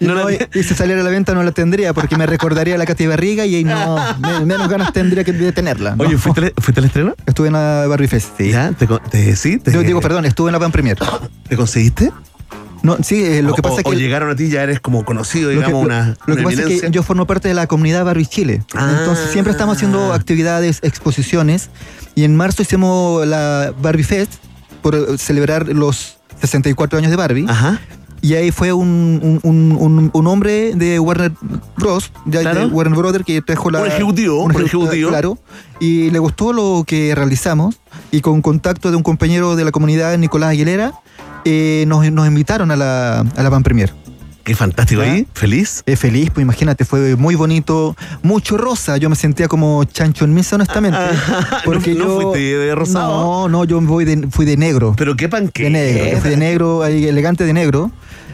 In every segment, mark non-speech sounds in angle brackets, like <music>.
y, no, y, si saliera a la venta no la tendría porque me recordaría a la Katy Barriga y no, menos ganas tendría que de tenerla. Oye, ¿fuiste, ¿fuiste al estreno? Estuve en la Barbie Fest. Sí. ¿Ya? ¿Te, te, sí, te... Yo digo, perdón, estuve en la Van Premier. ¿Te conseguiste? No, sí, eh, lo que pasa o, es que. O llegaron a ti, ya eres como conocido, digamos, lo que, una. Lo una que pasa es que yo formo parte de la comunidad Barbie Chile. Ah. Entonces siempre estamos haciendo actividades, exposiciones. Y en marzo hicimos la Barbie Fest por celebrar los 64 años de Barbie. Ajá. Y ahí fue un, un, un, un hombre de Warner Bros. De, Claro. de Warner Brothers que trajo la. Un ejecutivo, un ejecutivo. Claro. Y le gustó lo que realizamos. Y con contacto de un compañero de la comunidad, Nicolás Aguilera, eh, nos, nos invitaron a la, a la Van Premier. Qué fantástico ahí, feliz. Eh, feliz, pues imagínate, fue muy bonito, mucho rosa. Yo me sentía como chancho en misa, honestamente. <laughs> porque ¿No- no yo. fuiste de rosado? No, no, yo voy de, fui de negro. Pero qué panque. De negro, fui de negro, elegante de negro.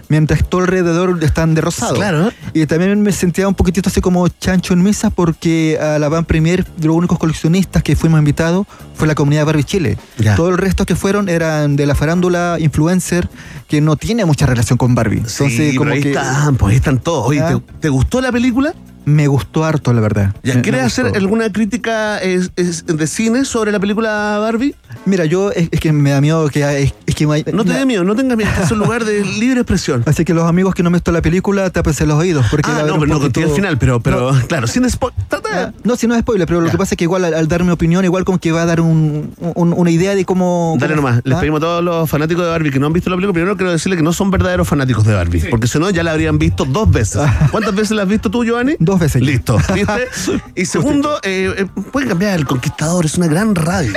Mientras todo alrededor están de rosado. Claro. Y también me sentía un poquitito así como chancho en misa porque a la Van Premier los únicos coleccionistas que fuimos invitados fue la comunidad Barbie Chile. Ya. Todo el resto que fueron eran de la farándula influencer que no tiene mucha relación con Barbie. Entonces, sí, pero ahí que están, pues ahí están todos. Oye, Ah. ¿te, te gustó la película? Me gustó harto, la verdad. ¿Ya Me- quieres me hacer alguna crítica es- es de cine sobre la película Barbie? Mira, yo es, es que me da miedo que es, es que me- No te me- dé miedo, no tengas miedo. Es un lugar de <laughs> libre expresión. Así que los amigos que no han visto la película, tápense los oídos. Porque Ah, no, pero no conté al final, pero, pero claro, sin spoiler. Ah, No, si no es spoiler, pero lo Ya. que pasa es que igual al, al dar mi opinión, igual como que va a dar un- un- una idea de cómo. Dale cómo- nomás, les ¿Ah? pedimos a todos los fanáticos de Barbie que no han visto la película. Primero quiero decirle que no son verdaderos fanáticos de Barbie, porque si no ya la habrían visto dos veces. ¿Cuántas veces la has visto tú, Giovanni? Dos veces. Listo, <laughs> ¿viste? Y segundo, eh, eh, pueden cambiar El Conquistador, es una gran radio.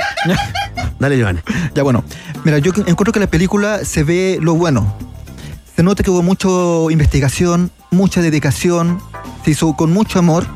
Dale, Giovanni. Ya bueno, mira, yo encuentro que la película se ve lo bueno. Se nota que hubo mucha investigación, mucha dedicación, se hizo con mucho amor,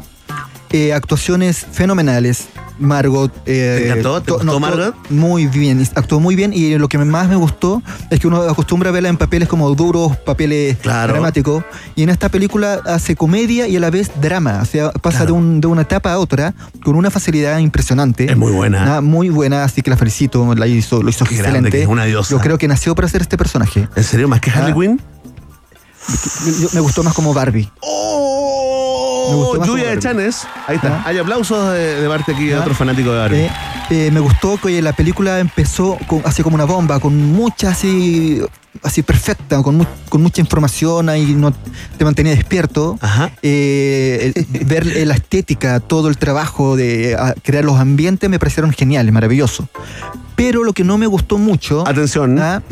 eh, actuaciones fenomenales. Margot. eh, ¿Te encantó? ¿Te gustó Margot? Muy bien, actuó muy bien y lo que más me gustó es que uno acostumbra a verla en papeles como duros, papeles Claro. dramáticos, y en esta película hace comedia y a la vez drama, o sea, pasa Claro. de, un- de una etapa a otra con una facilidad impresionante. Es muy buena. Muy buena, así que la felicito, la hizo, lo hizo Qué grande excelente. que es, una diosa. Yo creo que nació para hacer este personaje. ¿En serio? ¿Más que Harley Ah. Quinn? Yo- me gustó más como Barbie. ¡Oh! Gustó más Lluvia de. Chanes. Ahí está. Ah. Hay aplausos de, de parte aquí de Ah. otro fanático de Barbie. Eh, eh, me gustó que la película empezó con- así como una bomba, con mucha así, así perfecta, con, mu- con mucha información ahí no te mantenía despierto. Ajá. Eh, el- <laughs> ver la estética, todo el trabajo de crear los ambientes me parecieron geniales, maravillosos. Pero lo que no me gustó mucho Atención. ah,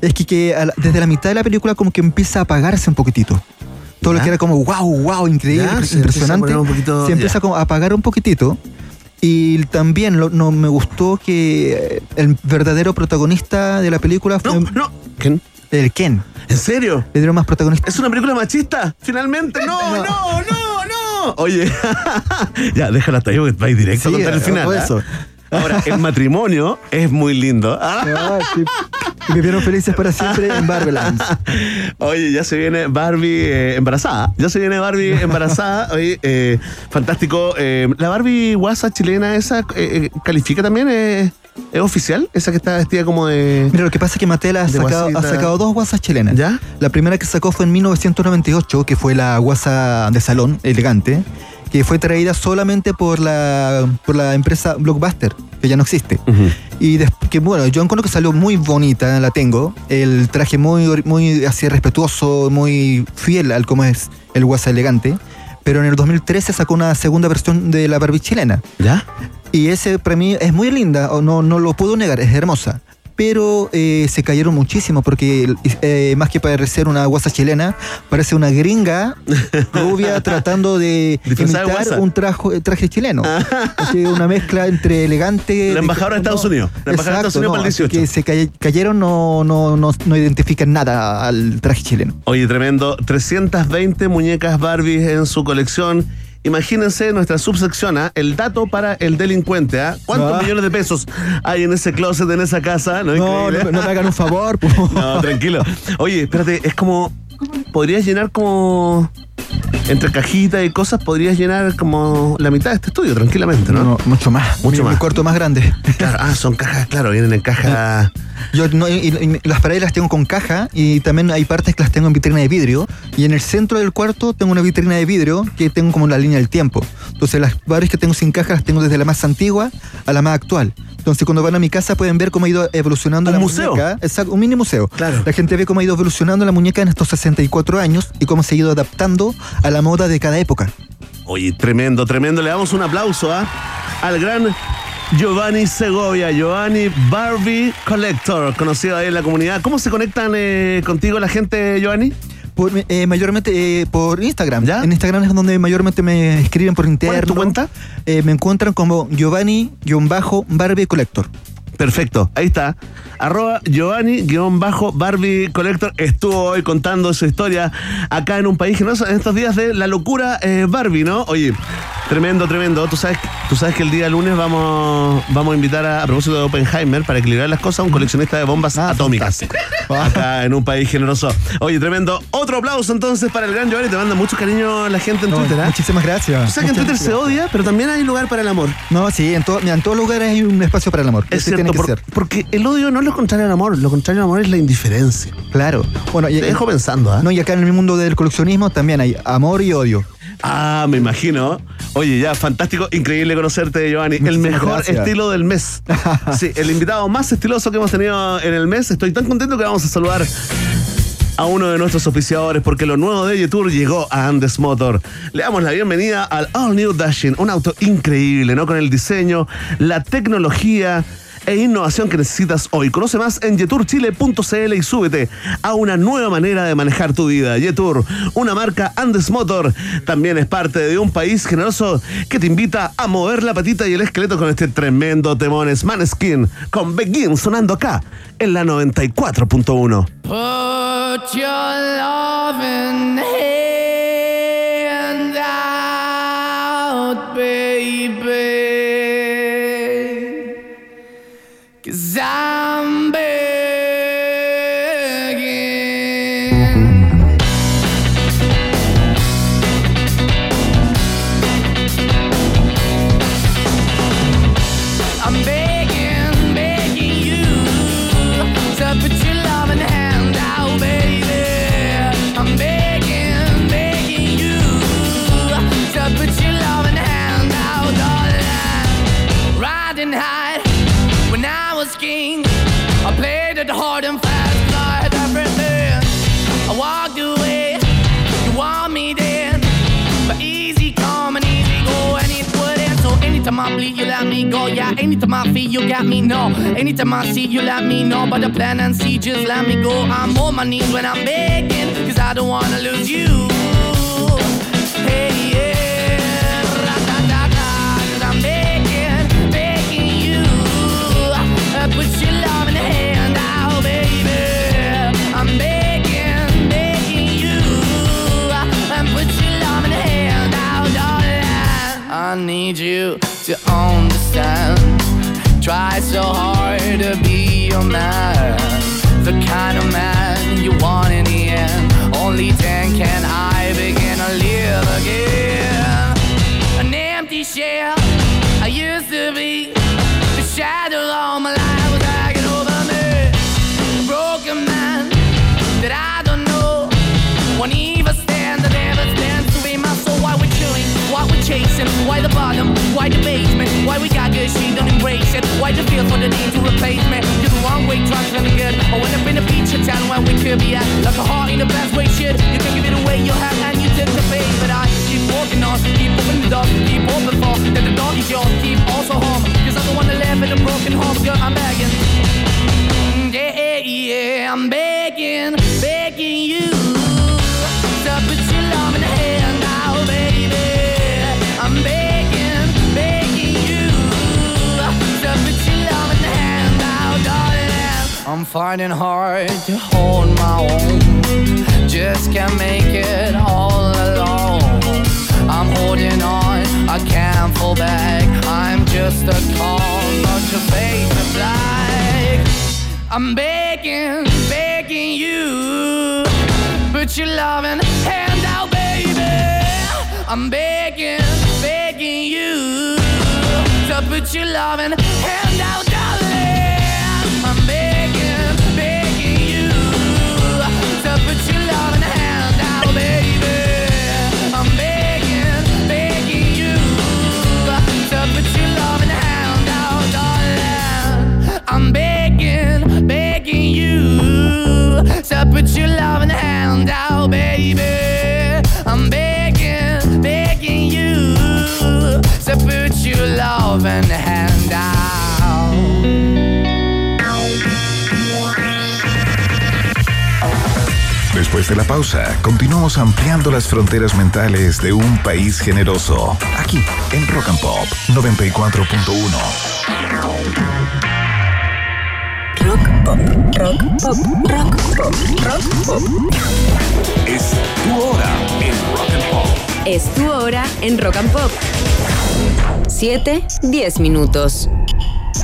es que, que desde la mitad de la película como que empieza a apagarse un poquitito. Todo lo que era como wow, wow, increíble, Ya, se empieza a impresionante, poner un poquito- se empieza ya. como a apagar un poquitito. Y también lo- no me gustó que el verdadero protagonista de la película fue No, no. ¿Quién? el Ken. ¿En serio? Le dieron más protagonista. ¿Es una película machista? Finalmente. No, <laughs> no, no, no. Oye, <laughs> ya, déjala hasta ahí porque vais directo a contar el final. Ahora, el matrimonio es muy lindo. Ah. Sí. Y vivieron felices para siempre en Barbelands. Oye, ya se viene Barbie eh, embarazada. Ya se viene Barbie embarazada. <laughs> Oye, eh, fantástico. Eh, la Barbie guasa chilena, esa califica también. ¿Es oficial? Esa que está vestida como de. Mira, lo que pasa es que Mattel ha sacado, ha sacado dos guasas chilenas. ¿Ya? La primera que sacó fue en 1998, que fue la guasa de salón, elegante, que fue traída solamente por la, por la empresa Blockbuster, que ya no existe. Y que bueno, yo encuentro que salió muy bonita, la tengo. El traje muy, muy así respetuoso, muy fiel al como es el guasa elegante. Pero en el 2013 sacó una segunda versión de la Barbie chilena. ¿Ya? Y ese para mí es muy linda, o no, no lo puedo negar, es hermosa. Pero eh, se cayeron muchísimo porque eh, más que parecer una guasa chilena, parece una gringa <laughs> rubia tratando de imitar un traje, traje chileno. Así, una mezcla entre elegante... La embajadora de Estados Unidos. La embajadora de Estados Unidos para el así 18. que se caye- cayeron, no, no, no, no identifican nada al traje chileno. Oye, tremendo. 320 muñecas Barbies en su colección. Imagínense nuestra subsección, ¿ah? el dato para el delincuente. ¿ah? ¿Cuántos Ah. millones de pesos hay en ese closet, en esa casa? No, No, no, no me hagan un favor. <laughs> No, tranquilo. Oye, espérate, es como. Podrías llenar como. entre cajitas y cosas podrías llenar como la mitad de este estudio tranquilamente, ¿no? No, mucho más. Mucho más. Mi cuarto más grande. Claro, ah, son cajas, claro, vienen en caja. <laughs> Yo no, y- y las paredes las tengo con caja y también hay partes que las tengo en vitrina de vidrio. Y en el centro del cuarto tengo una vitrina de vidrio que tengo como la línea del tiempo. Entonces las paredes que tengo sin caja las tengo desde la más antigua a la más actual. Entonces cuando van a mi casa pueden ver cómo ha ido evolucionando Un la museo. muñeca. Exacto, un mini museo. Claro. La gente ve cómo ha ido evolucionando la muñeca en estos 64 años y cómo se ha ido adaptando a la moda de cada época. Oye, tremendo, tremendo. Le damos un aplauso ¿ah? al gran Giovanni Segovia, Giovanni Barbie Collector, conocido ahí en la comunidad. ¿Cómo se conectan eh, contigo la gente, Giovanni? Por, eh, mayormente eh, por Instagram. ¿Ya? En Instagram es donde mayormente me escriben por interno. ¿Cuál es tu cuenta? Eh, me encuentran como Giovanni-Barbie Collector. Perfecto, ahí está. Arroba Giovanni-Barbie Collector estuvo hoy contando su historia acá en un país generoso en estos días de la locura eh, Barbie, ¿no? Oye, tremendo, tremendo. Tú sabes, tú sabes que el día lunes vamos, vamos a invitar a, a propósito de Oppenheimer para equilibrar las cosas a un coleccionista de bombas Ah, atómicas. Acá en un país generoso. Oye, tremendo. Otro aplauso entonces para el gran Giovanni. Te manda mucho cariño la gente en No, Twitter, ¿ah? Muchísimas gracias. O sea que en Twitter se odia, pero también hay lugar para el amor. No, sí, en, todo, mira, en todos lugares hay un espacio para el amor. Es Por- porque el odio no es lo contrario al amor, lo contrario al amor es la indiferencia. Claro. Bueno, y, Te dejo pensando, ¿ah? no, y acá en el mundo del coleccionismo también hay amor y odio. Ah, me imagino. Oye, ya, fantástico, increíble conocerte, Giovanni. el mejor gracias. estilo del mes. <laughs> Sí, el invitado más estiloso que hemos tenido en el mes. Estoy tan contento que vamos a saludar a uno de nuestros oficiadores porque lo nuevo de Yetur llegó a Andes Motor. Le damos la bienvenida al All New Dashing, un auto increíble, ¿no? Con el diseño, la tecnología e innovación que necesitas hoy. Conoce más en yeturchile.cl y súbete a una nueva manera de manejar tu vida. Yetur, una marca Andes Motor, también es parte de un país generoso que te invita a mover la patita y el esqueleto con este tremendo temones Maneskin con Begin sonando acá en la 94.1. go. Yeah, anytime I feel, you got me. No, anytime I see, you let me know. But the plan and see, just let me go. I'm on my knees when I'm begging, cause I don't wanna lose you. Hey, yeah, I'm begging, begging you. Uh, Put your love in the hand baby. I'm begging, begging you. Uh, put your love in the hand darling. I need you to understand. Try so hard to be your man. The kind of man you want in the end. Only then can I begin to live again. An empty shell bottom, why the basement, why we got good, she don't embrace it. Why the feel for the need to replace me? You're the wrong way, trying to good. I went up in a feature town where we could be at. Like a heart in the best way, shit. You can give it away, you have, and you took the bait. But I keep walking on, keep opening the door, keep open for that the door is yours, keep also home. Cause I don't wanna live in a broken home, girl, I'm begging. Yeah, yeah, I'm begging, begging you finding hard to hold my own, just can't make it all alone. I'm holding on, I can't fall back. I'm just a call, but your face is black. I'm begging, begging you. put your loving hand out, baby. I'm begging, begging you to put your loving hand out, to put your loving hand out, baby. I'm begging, begging you to put your loving hand out. Después de la pausa, continuamos ampliando las fronteras mentales de un país generoso. Aquí, en Rock and Pop 94.1. Rock pop, rock pop, rock pop, rock pop. Es tu hora en Rock and Pop. Es tu hora en Rock and Pop. 7, 10 minutos.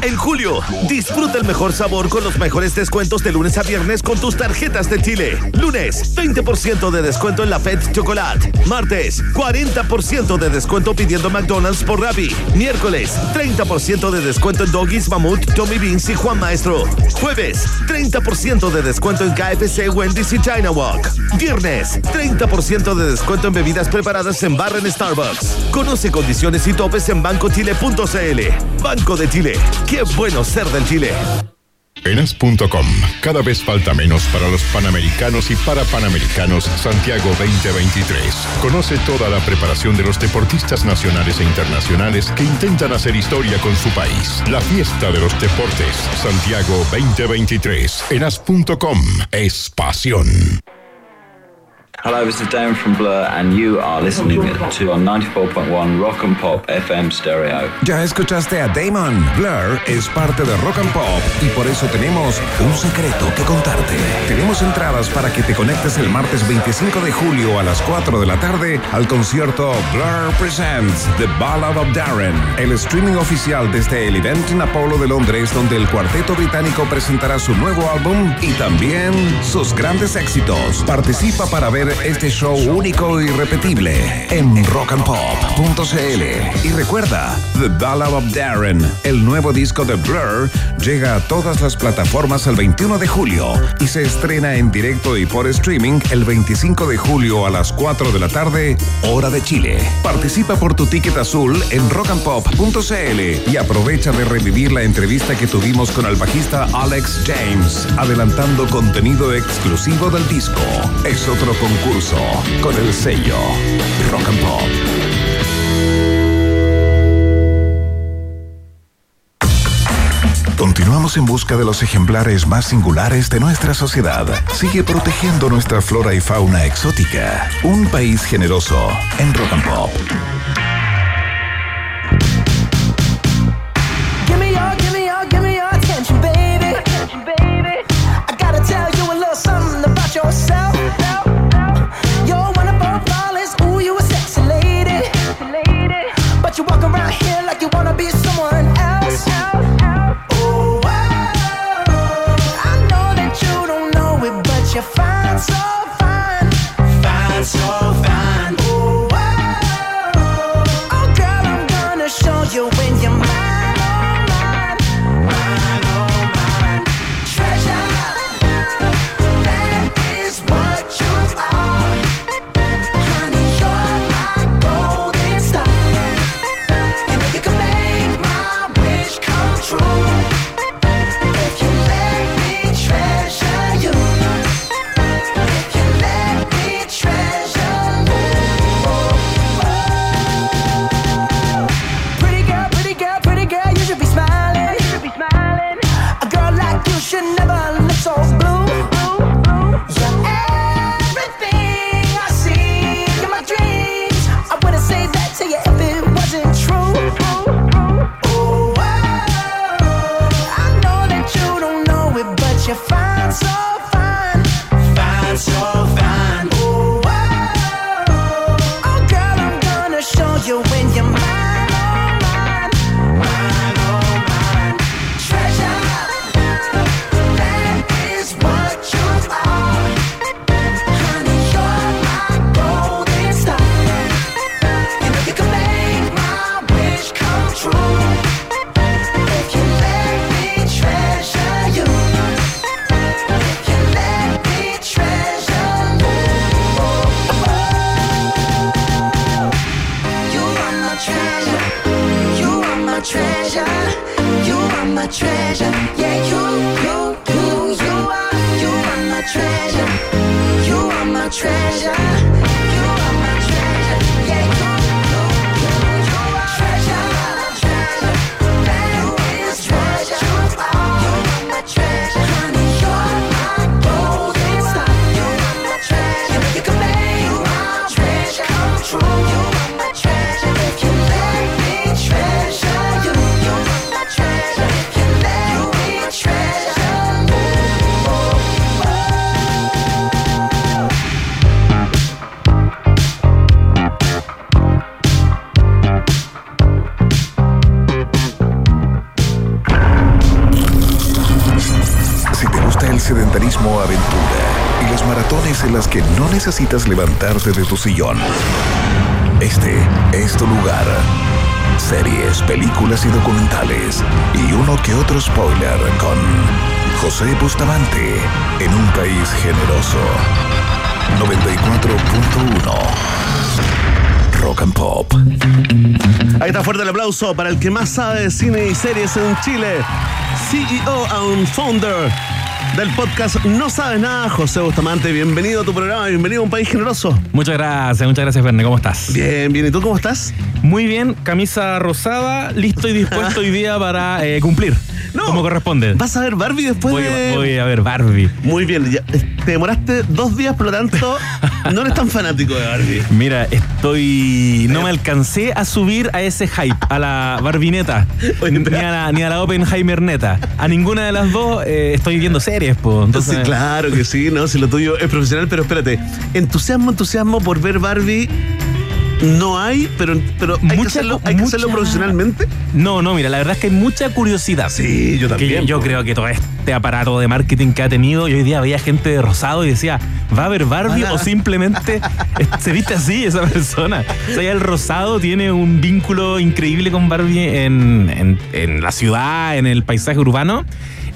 En julio, disfruta el mejor sabor con los mejores descuentos de lunes a viernes con tus tarjetas de Chile. Lunes, 20% de descuento en la Fed Chocolate. Martes, 40% de descuento pidiendo McDonald's por Rappi. Miércoles, 30% de descuento en Doggies, Mamut, Tommy Beans y Juan Maestro. Jueves, 30% de descuento en KFC, Wendy's y China Walk. Viernes, 30% de descuento en bebidas preparadas en barra en Starbucks. Conoce condiciones y topes en bancochile.cl. Banco de Chile. Qué bueno ser del Chile. En as.com, cada vez falta menos para los Panamericanos y para Panamericanos Santiago 2023. Conoce toda la preparación de los deportistas nacionales e internacionales que intentan hacer historia con su país. La fiesta de los deportes Santiago 2023. En as.com es pasión. Hello, this is Dan from Blur, and you are listening to on 94.1 Rock and Pop FM Stereo. Ya escuchaste a Damon. Blur es parte de Rock and Pop y por eso tenemos un secreto que contarte. Tenemos entradas para que te conectes el martes 25 de julio a las 4 de la tarde al concierto Blur Presents The Ballad of Darren, el streaming oficial desde el evento en Apollo de Londres donde el cuarteto británico presentará su nuevo álbum y también sus grandes éxitos. Participa para ver este show único y repetible en rockandpop.cl. Y recuerda, The Ballad of Darren, el nuevo disco de Blur, llega a todas las plataformas el 21 de julio y se estrena en directo y por streaming el 25 de julio a las 4 de la tarde, hora de Chile. Participa por tu ticket azul en rockandpop.cl y aprovecha de revivir la entrevista que tuvimos con el bajista Alex James, adelantando contenido exclusivo del disco. Es otro concurso con el sello Rock and Pop. Continuamos en busca de los ejemplares más singulares de nuestra sociedad. Sigue protegiendo nuestra flora y fauna exótica. Un país generoso en Rock and Pop. Treasure. Yeah, you, necesitas levantarte de tu sillón, este es tu lugar. Series, películas y documentales y uno que otro spoiler con José Bustamante en un país generoso. 94.1 Rock and Pop. Ahí está fuerte el aplauso para el que más sabe de cine y series en Chile. CEO and founder del podcast No Sabes Nada, José Bustamante. Bienvenido a tu programa, bienvenido a un país generoso. Muchas gracias, muchas gracias, Verne. ¿Cómo estás? Bien, bien. ¿Y tú cómo estás? Muy bien, camisa rosada, listo y dispuesto <laughs> hoy día para eh, cumplir. No. Como corresponde. ¿Vas a ver Barbie después Voy, de.? voy a ver Barbie. Muy bien, ya, eh, te demoraste dos días, por lo tanto, no eres tan fanático de Barbie. Mira, estoy. No me alcancé a subir a ese hype, a la Barbineta, ni, a la, ni a la Oppenheimer neta. A ninguna de las dos eh, estoy viendo series, pues. Entonces, Sí, claro que sí, ¿no? Si lo tuyo es profesional, pero espérate, entusiasmo, entusiasmo por ver Barbie no hay, pero, pero hay, que hacerlo, hay que hacerlo profesionalmente. No, no, mira, la verdad es que hay mucha curiosidad. Sí, yo Que también. yo creo que todo este aparato de marketing que ha tenido, y hoy día veía gente de rosado y decía, ¿va a haber Barbie o simplemente <laughs> se viste así esa persona? O sea, ya el rosado tiene un vínculo increíble con Barbie en, en- en la ciudad, en el paisaje urbano.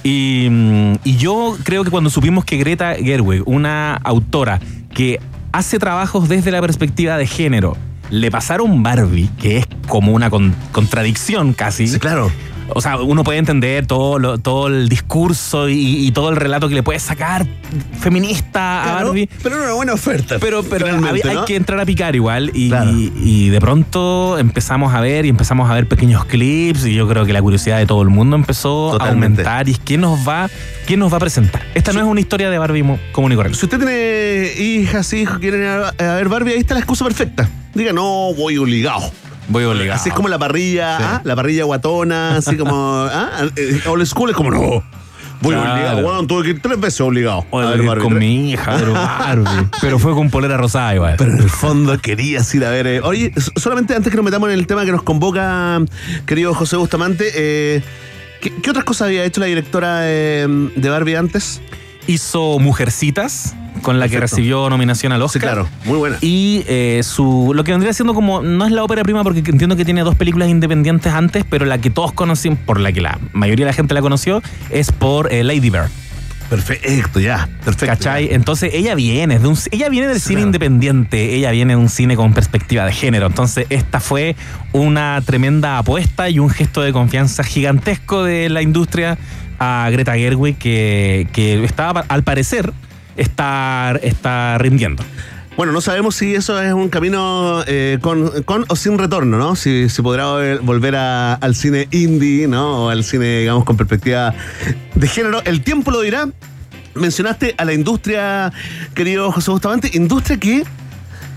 Y, mm, y yo creo que cuando supimos que Greta Gerwig, una autora que hace trabajos desde la perspectiva de género, le pasaron Barbie, que es como una con- contradicción casi. Sí, claro. O sea, uno puede entender todo, lo- todo el discurso y, y todo el relato que le puede sacar feminista a Barbie. pero era una buena oferta. Pero, pero hay que entrar a picar igual y, Claro. y de pronto empezamos a ver y empezamos a ver pequeños clips y yo creo que la curiosidad de todo el mundo empezó Totalmente. a aumentar y ¿quién nos va, quién nos va a presentar? Esta no es una historia de Barbie común y corriente. Si usted tiene hijas, hijos, quieren ir a, a ver Barbie, ahí está la excusa perfecta. Diga, no, voy obligado. Voy obligado. Así es como la parrilla, ¿ah? la parrilla guatona, así como, <laughs> ¿ah? Eh, Old school es como, no, voy Claro. obligado. Bueno, tuve que ir tres veces obligado. Voy a ver Barbie. con mi hija, pero <laughs> Barbie. Pero fue con polera rosada igual. Pero en el fondo querías ir a ver. eh, Oye, solamente antes que nos metamos en el tema que nos convoca, querido José Bustamante, eh, ¿qué, qué otras cosas había hecho la directora eh, de Barbie antes? Hizo Mujercitas, con la que recibió nominación al Sí, Oscar. claro, muy buena. Y eh, su lo que vendría siendo como, no es la ópera prima porque entiendo que tiene dos películas independientes antes, pero la que todos conocen, por la que la mayoría de la gente la conoció, es por eh, Lady Bird. Perfecto, ya, perfecto. ¿Cachai? Entonces ella viene, de un, ella viene del Sí, cine claro. independiente, ella viene de un cine con perspectiva de género. Entonces esta fue una tremenda apuesta y un gesto de confianza gigantesco de la industria a Greta Gerwig que, que estaba, al parecer, está, está rindiendo. Bueno, no sabemos si eso es un camino eh, con, con o sin retorno, ¿no? Si, si podrá vol- volver a- al cine indie, ¿no? O al cine, digamos, con perspectiva de género. El tiempo lo dirá. Mencionaste a la industria, querido José Bustamante, industria que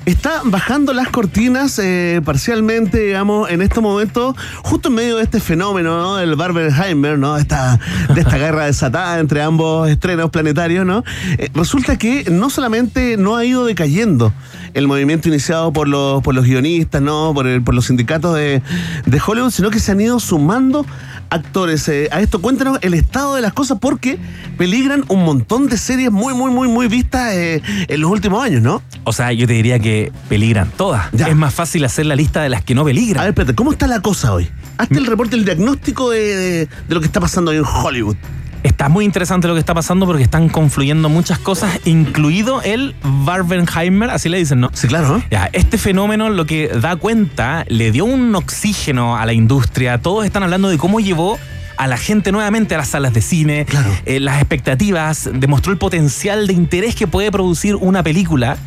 está bajando las cortinas eh, parcialmente, digamos, en estos momentos, justo en medio de este fenómeno, ¿no? Del Barbenheimer, ¿no? Esta, de esta <laughs> guerra desatada entre ambos estrenos planetarios, ¿no? Eh, resulta que no solamente no ha ido decayendo el movimiento iniciado por los, por los guionistas, ¿no? Por, el- por los sindicatos de, de Hollywood, sino que se han ido sumando actores. Eh, a esto cuéntanos el estado de las cosas porque peligran un montón de series muy, muy, muy, muy vistas eh, en los últimos años, ¿no? O sea, yo te diría que peligran todas. Ya. Es más fácil hacer la lista de las que no A peligran. ver, espérate, ¿cómo está la cosa hoy? Hazte el reporte, el diagnóstico de, de- de lo que está pasando hoy en Hollywood. Está muy interesante lo que está pasando porque están confluyendo muchas cosas, incluido el Barbenheimer, así le dicen, ¿no? Sí, claro. Ya, este fenómeno lo que da cuenta le dio un oxígeno a la industria. Todos están hablando de cómo llevó a la gente nuevamente a las salas de cine, eh, las expectativas, demostró el potencial de interés que puede producir una película.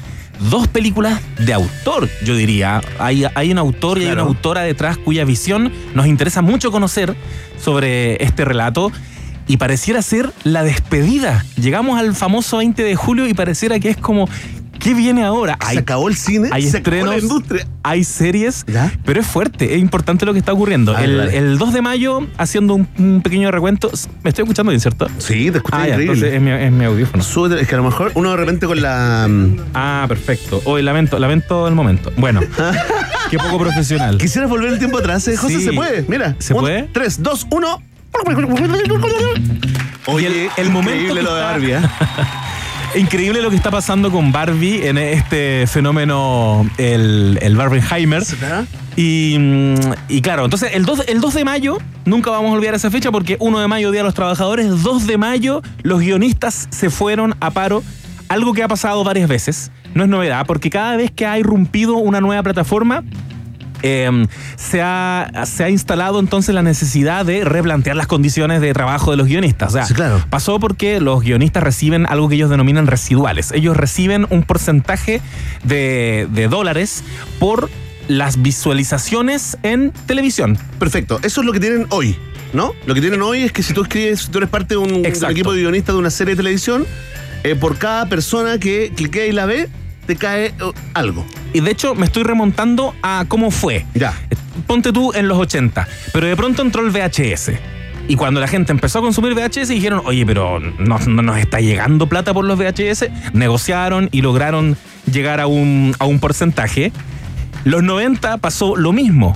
Dos películas de autor, yo diría. Hay, hay un autor y hay una autora detrás cuya visión nos interesa mucho conocer sobre este relato. Y pareciera ser la despedida. Llegamos al famoso 20 de julio y pareciera que es como, ¿qué viene ahora? Se acabó el cine, hay se acabó la estrenos, industria. hay series, pero es fuerte, es importante lo que está ocurriendo. El, dale. el 2 de mayo, haciendo un, un pequeño recuento, me estoy escuchando bien, ¿cierto? Sí, te escuché Ah, ya, increíble. entonces es mi, es mi audífono. Súbete, es que a lo mejor uno de repente con la. mm, Ah, perfecto. Hoy lamento, lamento el momento. Bueno, <laughs> qué poco profesional. Quisieras volver el tiempo atrás, eh, José, Sí. se puede. Mira. ¿Se Un, puede? Tres, dos, uno. Oye, el momento increíble que lo de Barbie, ¿eh? <laughs> Increíble lo que está pasando con Barbie en este fenómeno, el, el Barbenheimer. Y, mm, y claro, entonces el 2, el 2 de mayo, nunca vamos a olvidar esa fecha porque 1 de mayo, Día de los Trabajadores, 2 de mayo, los guionistas se fueron a paro. Algo que ha pasado varias veces, no es novedad, porque cada vez que ha irrumpido una nueva plataforma, eh, se, ha, se ha instalado entonces la necesidad de replantear las condiciones de trabajo de los guionistas. O sea, pasó porque los guionistas reciben algo que ellos denominan residuales. Ellos reciben un porcentaje de, de dólares por las visualizaciones en televisión. Perfecto, eso es lo que tienen hoy, ¿no? Lo que tienen hoy es que si tú escribes, si tú eres parte de un, de un Exacto. equipo de guionistas de una serie de televisión, eh, por cada persona que cliquea y la ve, te cae eh, algo. Y de hecho me estoy remontando a cómo fue. Ya. Ponte tú en los 80, pero de pronto entró el VHS. Y cuando la gente empezó a consumir VHS dijeron, oye, pero no, no nos está llegando plata por los VHS, negociaron y lograron llegar a un, a un porcentaje. Los 90 pasó lo mismo,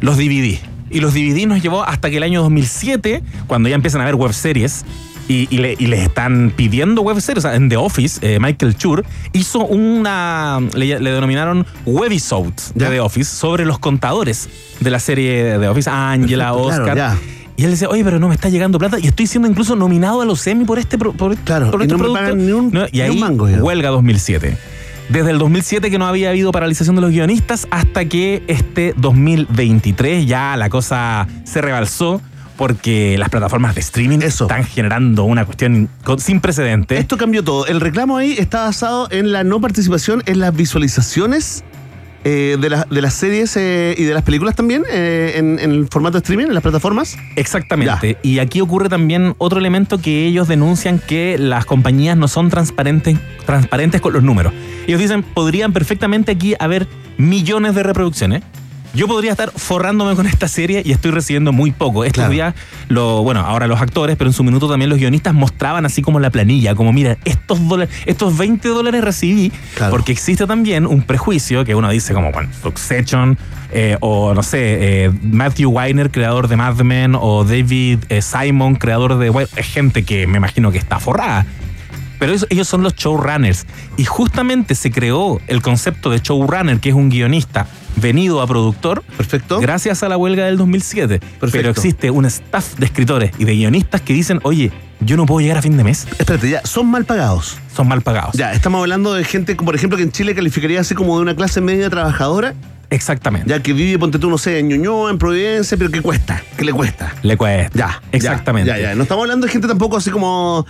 los DVD. Y los DVD nos llevó hasta que el año 2007, cuando ya empiezan a haber web series, y, y le- y les están pidiendo web series. O sea, en The Office, eh, Michael Schur hizo una. Le, le denominaron webisode de The Office sobre los contadores de la serie de The Office. Angela, Perfecto, Oscar. Y él decía, oye, pero no me está llegando plata y estoy siendo incluso nominado a los Emmy por este, por, Claro, por y este no me producto. pagan ni un- No, y ni un ahí, mango, ya. huelga 2007. Desde el 2007 que no había habido paralización de los guionistas hasta que este 2023 ya la cosa se rebalsó porque las plataformas de streaming están generando una cuestión sin precedentes. Esto cambió todo. El reclamo ahí está basado en la no participación en las visualizaciones eh, de, la- de las series eh, y de las películas también eh, en, en el formato de streaming, en las plataformas. Exactamente. Y aquí ocurre también otro elemento que ellos denuncian que las compañías no son transparentes, transparentes con los números. Ellos dicen, podrían perfectamente aquí haber millones de reproducciones. Yo podría estar forrándome con esta serie y estoy recibiendo muy poco. Estos días, lo, bueno, ahora los actores, pero en su minuto también los guionistas mostraban así como la planilla, como mira, estos dólares, estos 20 dólares recibí, porque existe también un prejuicio que uno dice como, bueno, Succession, eh, o no sé, eh, Matthew Weiner, creador de Mad Men, o David eh, Simon, creador de... Es gente que me imagino que está forrada. Pero eso- ellos son los showrunners. Y justamente se creó el concepto de showrunner, que es un guionista venido a productor. Perfecto. Gracias a la huelga del 2007. Pero existe un staff de escritores y de guionistas que dicen, oye, yo no puedo llegar a fin de mes. Espérate, ya, son mal pagados. Son mal pagados. Ya, estamos hablando de gente, por ejemplo, que en Chile calificaría así como de una clase media trabajadora. Exactamente. Ya que vive, ponte tú, no sé, en Ñuñoa, en Providencia, pero que cuesta, que le cuesta. Le cuesta. Ya, Exactamente. Ya, ya, No estamos hablando de gente tampoco así como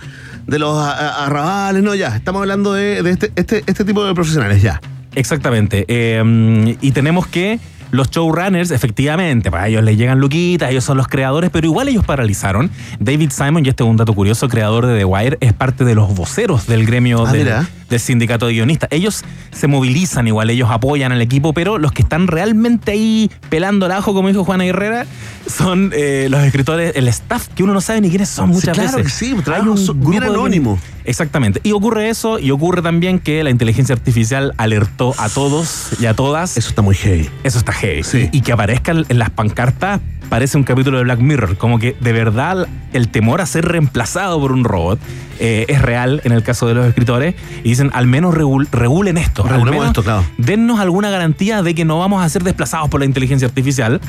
de los arrabales, no, ya. Estamos hablando de, de este, este, este tipo de profesionales, ya. Exactamente. Eh, y tenemos que los showrunners, efectivamente, para ellos les llegan luquitas, ellos son los creadores, pero igual ellos paralizaron. David Simon, y este es un dato curioso, creador de The Wire, es parte de los voceros del gremio Ah, del, sindicato de guionistas. Ellos se movilizan igual, ellos apoyan al equipo, pero los que están realmente ahí pelando el ajo, como dijo Juana Herrera, son eh, los escritores, el staff, que uno no sabe ni quiénes son Sí, muchas claro veces. que sí, pues, Hay bien de anónimo. Exactamente. Y ocurre eso, y ocurre también que la inteligencia artificial alertó a todos y a todas. Eso está muy heavy. Eso está heavy. Y, y que aparezcan en las pancartas parece un capítulo de Black Mirror. Como que de verdad el temor a ser reemplazado por un robot eh, es real en el caso de los escritores. Y dicen, al menos regul- regulen esto. al Regulemos menos esto, claro. Dennos alguna garantía de que no vamos a ser desplazados por la inteligencia artificial.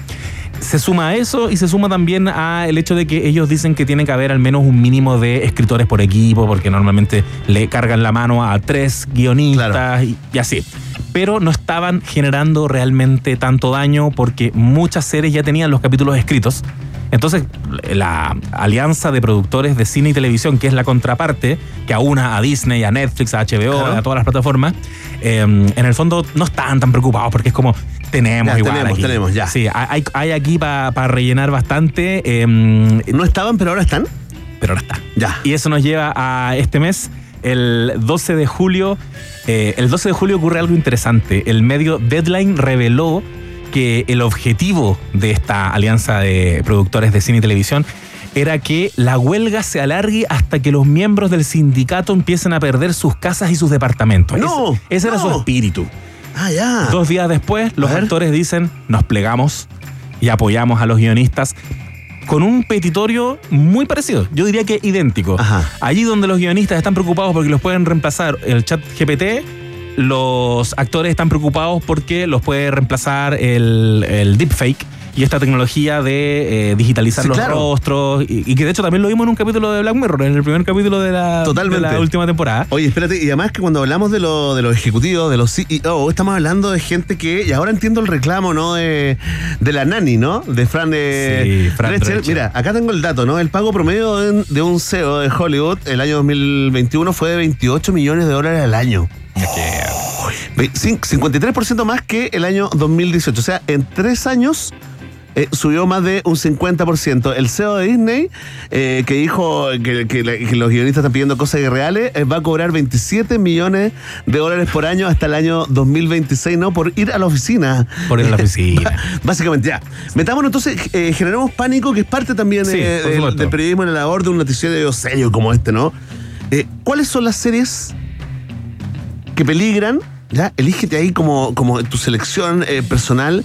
Se suma a eso y se suma también a el hecho de que ellos dicen que tiene que haber al menos un mínimo de escritores por equipo, porque normalmente le cargan la mano a tres guionistas y, y así. Pero no estaban generando realmente tanto daño porque muchas series ya tenían los capítulos escritos Entonces, la alianza de productores de cine y televisión, que es la contraparte, que aúna a Disney, a Netflix, a HBO, Claro. a todas las plataformas, eh, en el fondo no están tan preocupados porque es como tenemos Ya, igual tenemos, aquí. tenemos, ya. Sí, hay, hay aquí para rellenar bastante. eh, ¿No estaban, pero ahora están? pero ahora está. Ya. Y eso nos lleva a este mes, el 12 de julio. Eh, el 12 de julio ocurre algo interesante. El medio Deadline reveló que el objetivo de esta alianza de productores de cine y televisión era que la huelga se alargue hasta que los miembros del sindicato empiecen a perder sus casas y sus departamentos. No, ese, ese era su espíritu. Ah, ya. Dos días después, los actores dicen, nos plegamos y apoyamos a los guionistas con un petitorio muy parecido, yo diría que idéntico. Ajá. Allí donde los guionistas están preocupados porque los pueden reemplazar el chat GPT, los actores están preocupados porque los puede reemplazar el, el deepfake y esta tecnología de eh, digitalizar Sí, los claro. rostros y, y que de hecho también lo vimos en un capítulo de Black Mirror, en el primer capítulo de la, Totalmente. de la última temporada. Oye, espérate, y además que cuando hablamos de, lo, de los ejecutivos, de los CEO, estamos hablando de gente que, y ahora entiendo el reclamo, ¿no? De, de la nani, ¿no? De Fran de Sí, Fran Drescher. Drescher. Mira, acá tengo el dato, ¿no? El pago promedio de, de un CEO de Hollywood el año 2021 fue de 28 millones de dólares al año. Cin- 53% más que el año 2018. O sea, en tres años eh, subió más de un 50%. El CEO de Disney, eh, que dijo que, que la- que los guionistas están pidiendo cosas irreales, eh, va a cobrar 27 millones de dólares por año hasta el año 2026, ¿no? Por ir a la oficina. Por ir a la oficina. <laughs> Básicamente, ya. Metámonos entonces, generemos pánico, que es parte también Sí, del, periodismo en la labor de un noticiero serio como este, ¿no? ¿Cuáles son las series que peligran? ¿Ya? Elígete ahí como, como tu selección eh, personal,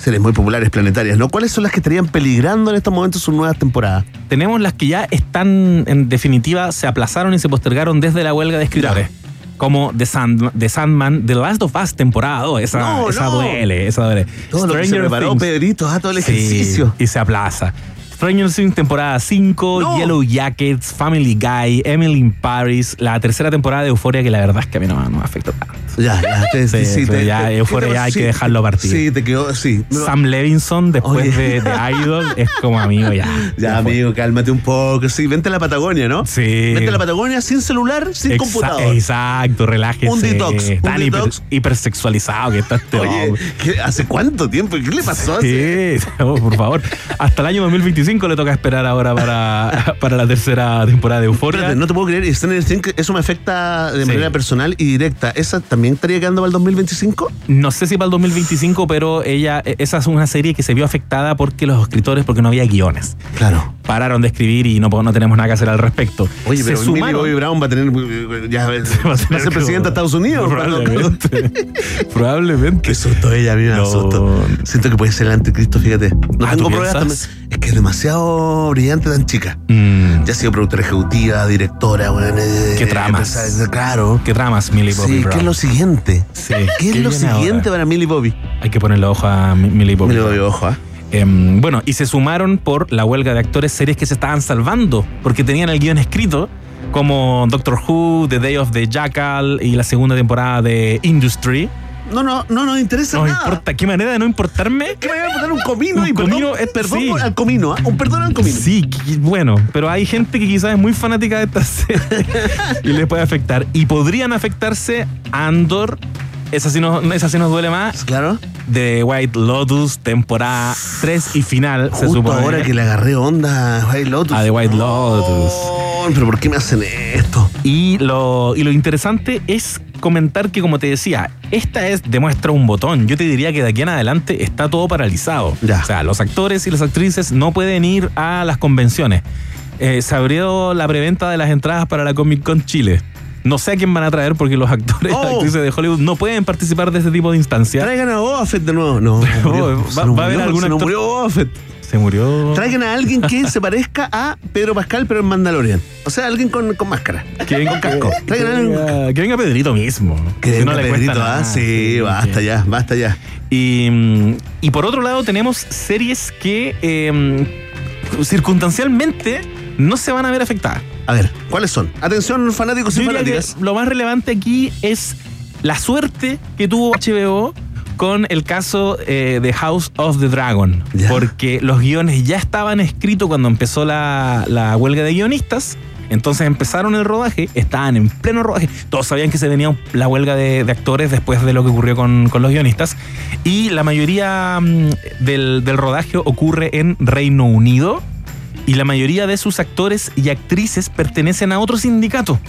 series muy populares, planetarias, ¿no? ¿Cuáles son las que estarían peligrando en estos momentos sus nuevas temporadas? tenemos las que ya están, en definitiva, se aplazaron y se postergaron desde la huelga de escritores. Como The, Sand- The Sandman, The Last of Us temporada 2. Esa, No, esa no. duele, esa duele. Todo lo que se Stranger preparó Things. Pedrito, ah, todo el Sí, ejercicio. y se aplaza. Stranger Things temporada 5, No. Yellow Jackets, Family Guy, Emily in Paris, la tercera temporada de Euforia que la verdad es que a mí no, no me afecta tanto. Ya, ya, <laughs> te, Sí, sí, te- ya, te- Euphoria ¿qué te ya hay que dejarlo partir. Sí, te quedó, sí. Sam Levinson después de, de <laughs> Idol es como amigo ya. Ya, amigo, cálmate un poco. Sí, vente a la Patagonia, ¿no? Sí. Vente a la Patagonia sin celular, sin Exa- computador. Exacto, relájese. Un detox, un Tan hiper- detox. hipersexualizado que está este Oye, hombre. ¿qué- ¿hace cuánto tiempo? ¿Qué le pasó? Sí, <laughs> por favor. Hasta el año 2025 le toca esperar ahora para, <laughs> para la tercera temporada de Euforia. No te puedo creer. Y Stranger Things, eso me afecta de Sí. manera personal y directa. ¿Esa también estaría quedando para el 2025? No sé si para el 2025, pero ella, e, esa es una serie que se vio afectada porque los escritores, porque no había guiones. Claro. Pararon de escribir y no, no tenemos nada que hacer al respecto. Oye, pero Millie. Bobby Brown va a tener. eh, Ya, <laughs> va a Va a ser como- presidente de Estados Unidos. Probablemente. <laughs> Probablemente. Qué susto ella, a mí me No. Siento que puede ser el anticristo, fíjate. No Ah. Es que es demasiado brillante tan chica. Mm, Ya ha sido productora ejecutiva, directora, bueno, eh, Qué tramas. Claro. ¿Qué dramas, Millie Bobby Sí, ¿qué es lo siguiente? Sí, ¿Qué es ¿qué lo siguiente ahora? para Millie Bobby? Hay que ponerle ojo a Mi- Millie Bobby. Millie Bobby, ojo. Em, bueno, y se sumaron por la huelga de actores series que se estaban salvando, porque tenían el guion escrito, como Doctor Who, The Day of the Jackal y la segunda temporada de Industry. No, no, no nos interesa No nada. importa, ¿qué manera de no importarme? ¿Qué me voy a poner un comino Un y perdón, comino, eh, perdón sí. al comino, ¿ah? Un perdón al comino. Sí, bueno, pero hay gente que quizás es muy fanática de esta serie <laughs> y les puede afectar. Y podrían afectarse Andor, esa sí nos, esa sí nos duele más, Claro. de White Lotus, temporada 3 y final, se Justo supone. ahora que le agarré onda a White Lotus. A The White Lotus. No, pero ¿por qué me hacen esto? Y lo, y lo interesante es comentar que, como te decía, esta es demuestra un botón. Yo te diría que de aquí en adelante está todo paralizado. Ya. O sea, los actores y las actrices no pueden ir a las convenciones. Eh, se abrió la preventa de las entradas para la Comic Con Chile. No sé a quién van a traer porque los actores y Oh. actrices de Hollywood no pueden participar de este tipo de instancias. Traigan a Boba Fett de nuevo. No, <laughs> murió, va- a haber algún actor- murió. Se murió. Traigan a alguien que se parezca a Pedro Pascal, pero en Mandalorian. O sea, alguien con, con máscara. Que venga, Con casco. que Traigan a alguien. venga- que venga Pedrito mismo. Que Si venga no Pedrito, ah, sí, basta ya, basta ya. Y, y por otro lado tenemos series que eh, circunstancialmente no se van a ver afectadas. A ver, ¿cuáles son? Atención, fanáticos y fanáticas. lo más relevante aquí es la suerte que tuvo HBO con el caso eh, de House of the Dragon, porque los guiones ya estaban escritos cuando empezó la, la huelga de guionistas. Entonces empezaron el rodaje, estaban en pleno rodaje. Todos sabían que se venía la huelga de, de actores después de lo que ocurrió con, con los guionistas. Y la mayoría mm, del, del rodaje ocurre en Reino Unido. Y la mayoría de sus actores y actrices pertenecen a otro sindicato.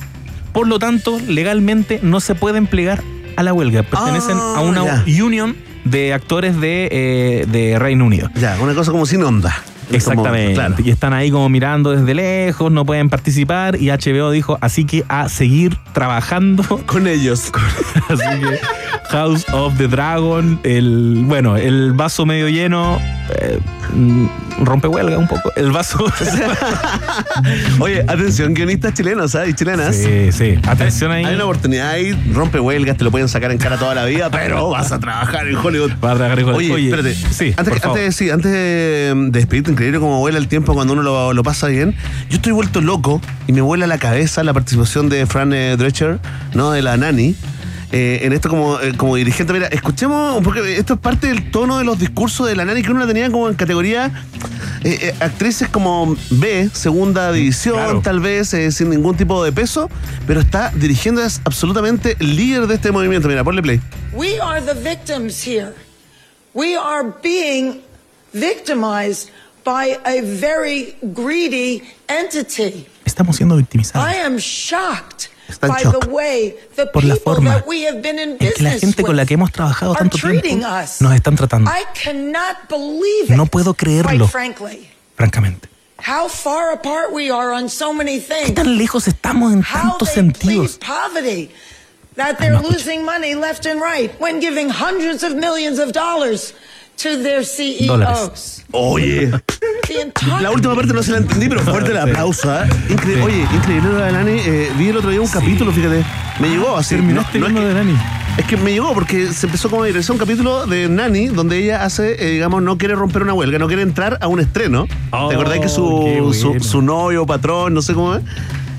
Por lo tanto, legalmente no se pueden plegar a la huelga. Pertenecen Ah, a una ya. union de actores de, eh, de Reino Unido. Ya, una cosa como sin onda. Exactamente. Claro. Y están ahí como mirando desde lejos, no pueden participar. Y HBO dijo, así que a seguir trabajando. <laughs> Con ellos. <laughs> así que House of the Dragon, el bueno, el vaso medio lleno, eh, rompe huelga un poco. El vaso. <laughs> Oye, atención, guionistas chilenos ¿sabes? y chilenas. sí, sí. Atención ahí. Hay una oportunidad ahí, rompe huelgas, te lo pueden sacar en cara toda la vida, pero vas a trabajar en Hollywood. Va a trabajar en Hollywood. Oye, Oye, espérate. sí, antes, por antes, sí, antes de, de despedirte, increíble cómo vuela el tiempo cuando uno lo, lo pasa bien. Yo estoy vuelto loco y me vuela la cabeza la participación de Fran eh, Drescher, ¿no? De la Nani. Eh, en esto como, eh, como dirigente, mira, escuchemos poco, esto es parte del tono de los discursos de la Nani que uno la tenía como en categoría eh, eh, actrices como B, segunda división, Claro. tal vez, eh, sin ningún tipo de peso, pero está dirigiendo, es absolutamente líder de este movimiento. Mira, ponle play. We are the victims here. We are being victimized by a very greedy entity. Estamos siendo victimizados. I am shocked Está en by shock the way the por la people forma that we have been in en que la business gente con la que hemos trabajado are tanto treating tiempo us. nos están tratando. I cannot believe it. No puedo creerlo. Francamente. how far apart we are on so many ¿Qué things. tan lejos estamos en tantos sentidos? That they're losing money left and right when giving hundreds of millions of dollars to their CEOs. Dólares. Oye, la última parte no se la entendí, pero fuerte el aplauso. ¿eh? Incre- Oye, increíble lo de Nani. Eh, vi el otro día un capítulo, fíjate. Me llegó así. Terminaste no- no es viendo que- de Nani. Es que me llegó porque se empezó como dirección un capítulo de Nani donde ella hace, eh, digamos, no quiere romper una huelga, no quiere entrar a un estreno. Oh, ¿Te acordás que su, bueno. su, su novio, patrón, no sé cómo es,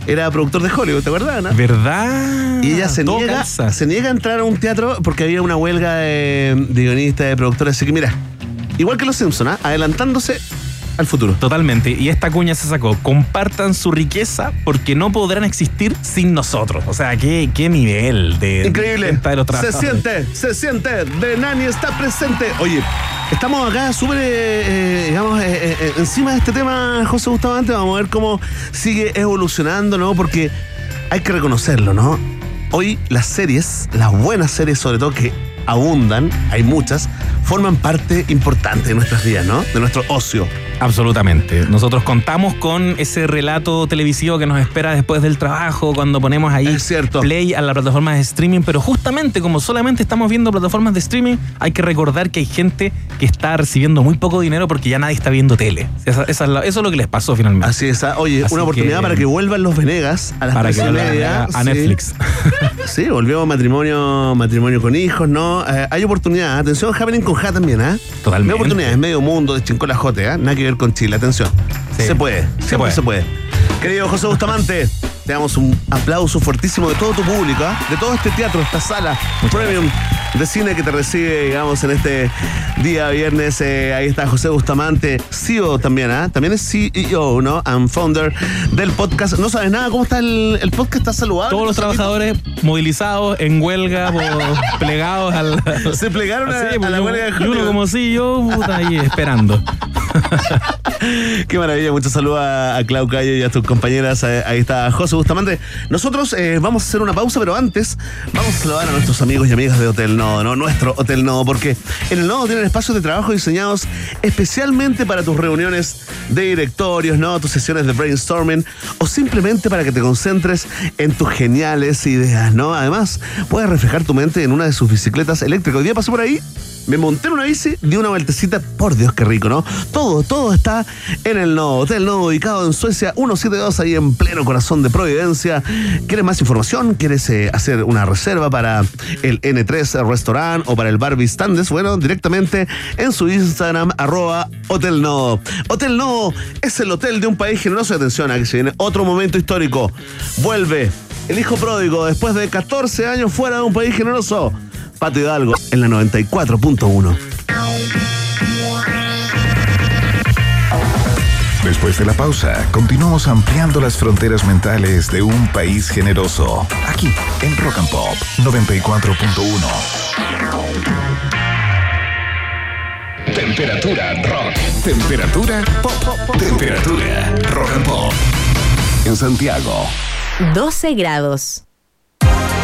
era productor de Hollywood, ¿te acuerdas, Ana? ¿Verdad? Y ella se Todo niega, calza. se niega a entrar a un teatro porque había una huelga de, de guionistas, de productores. Así que mira, igual que los Simpsons, ¿ah? adelantándose al futuro. Totalmente. Y esta cuña se sacó. Compartan su riqueza porque no podrán existir sin nosotros. O sea, qué, qué nivel de. Increíble. de de los Se siente, se siente. De Nani está presente. Oye, estamos acá súper, eh, eh, digamos, eh, encima de este tema, José Gustavo. Antes vamos a ver cómo sigue evolucionando, ¿no? Porque hay que reconocerlo, ¿no? Hoy las series, las buenas series sobre todo que abundan, hay muchas, forman parte importante de nuestras días, ¿no? De nuestro ocio. Absolutamente. Nosotros contamos con ese relato televisivo que nos espera después del trabajo, cuando ponemos ahí cierto. play a la plataforma de streaming, pero justamente como solamente estamos viendo plataformas de streaming, hay que recordar que hay gente que está recibiendo muy poco dinero porque ya nadie está viendo tele. Esa- esa es la- eso es lo que les pasó finalmente. Así es. ah, Oye, Así una oportunidad que- para que vuelvan los Venegas a las para que media. a, a Sí. Netflix. <laughs> Sí, volvió matrimonio, matrimonio con hijos, ¿no? Eh, hay oportunidad, atención, Happening con Ja también, ¿ah? Totalmente. Hay oportunidades, medio mundo de Chincola Jote, ¿ah? Nada que ver con Chile, atención. Sí. Se puede, siempre puede. se puede. Querido José Bustamante, te damos un aplauso fuertísimo de todo tu público, ¿ah? de todo este teatro, esta sala premium de cine que te recibe, digamos, en este día viernes. Eh, ahí está José Bustamante, CEO también, ¿ah? También es CEO, ¿no? And founder del podcast. No sabes nada, ¿cómo está el, el podcast? ¿Está saludable? Todos los trabajadores movilizados en huelga, po- <laughs> plegados al. <laughs> Se plegaron a, la huelga de y uno como si yo, puta, ahí esperando. <laughs> Qué maravilla, muchos saludos a, Clau Cayo y a tus compañeras. Ahí está José Bustamante. Nosotros eh, vamos a hacer una pausa, pero antes vamos a saludar a nuestros amigos y amigas de Hotel Nodo, ¿no? Nuestro Hotel Nodo, porque en el Nodo tienen espacios de trabajo diseñados especialmente para tus reuniones de directorios, ¿no? Tus sesiones de brainstorming o simplemente para que te concentres en tus geniales ideas, ¿no? Además, puedes reflejar tu mente en una de sus bicicletas eléctricas. Hoy día pasó por ahí me monté en una bici, di una vueltecita, por Dios, qué rico, ¿no? Todo, todo está en el Nodo, Hotel Nodo, ubicado en Suecia 172, ahí en pleno corazón de Providencia. ¿Quieres más información? ¿Quieres eh, hacer una reserva para el N3 Restaurant o para el Barbie Standes? Bueno, directamente en su Instagram, arroba Hotel Nodo. Hotel Nodo es el hotel de un país generoso. Atención, a que se viene otro momento histórico. Vuelve el hijo pródigo después de 14 años fuera de un país generoso Pato Hidalgo en la 94.1. Después de la pausa, continuamos ampliando las fronteras mentales de un país generoso. Aquí, en Rock and Pop 94.1. Temperatura rock. Temperatura pop. Temperatura rock and pop. En Santiago. 12 grados.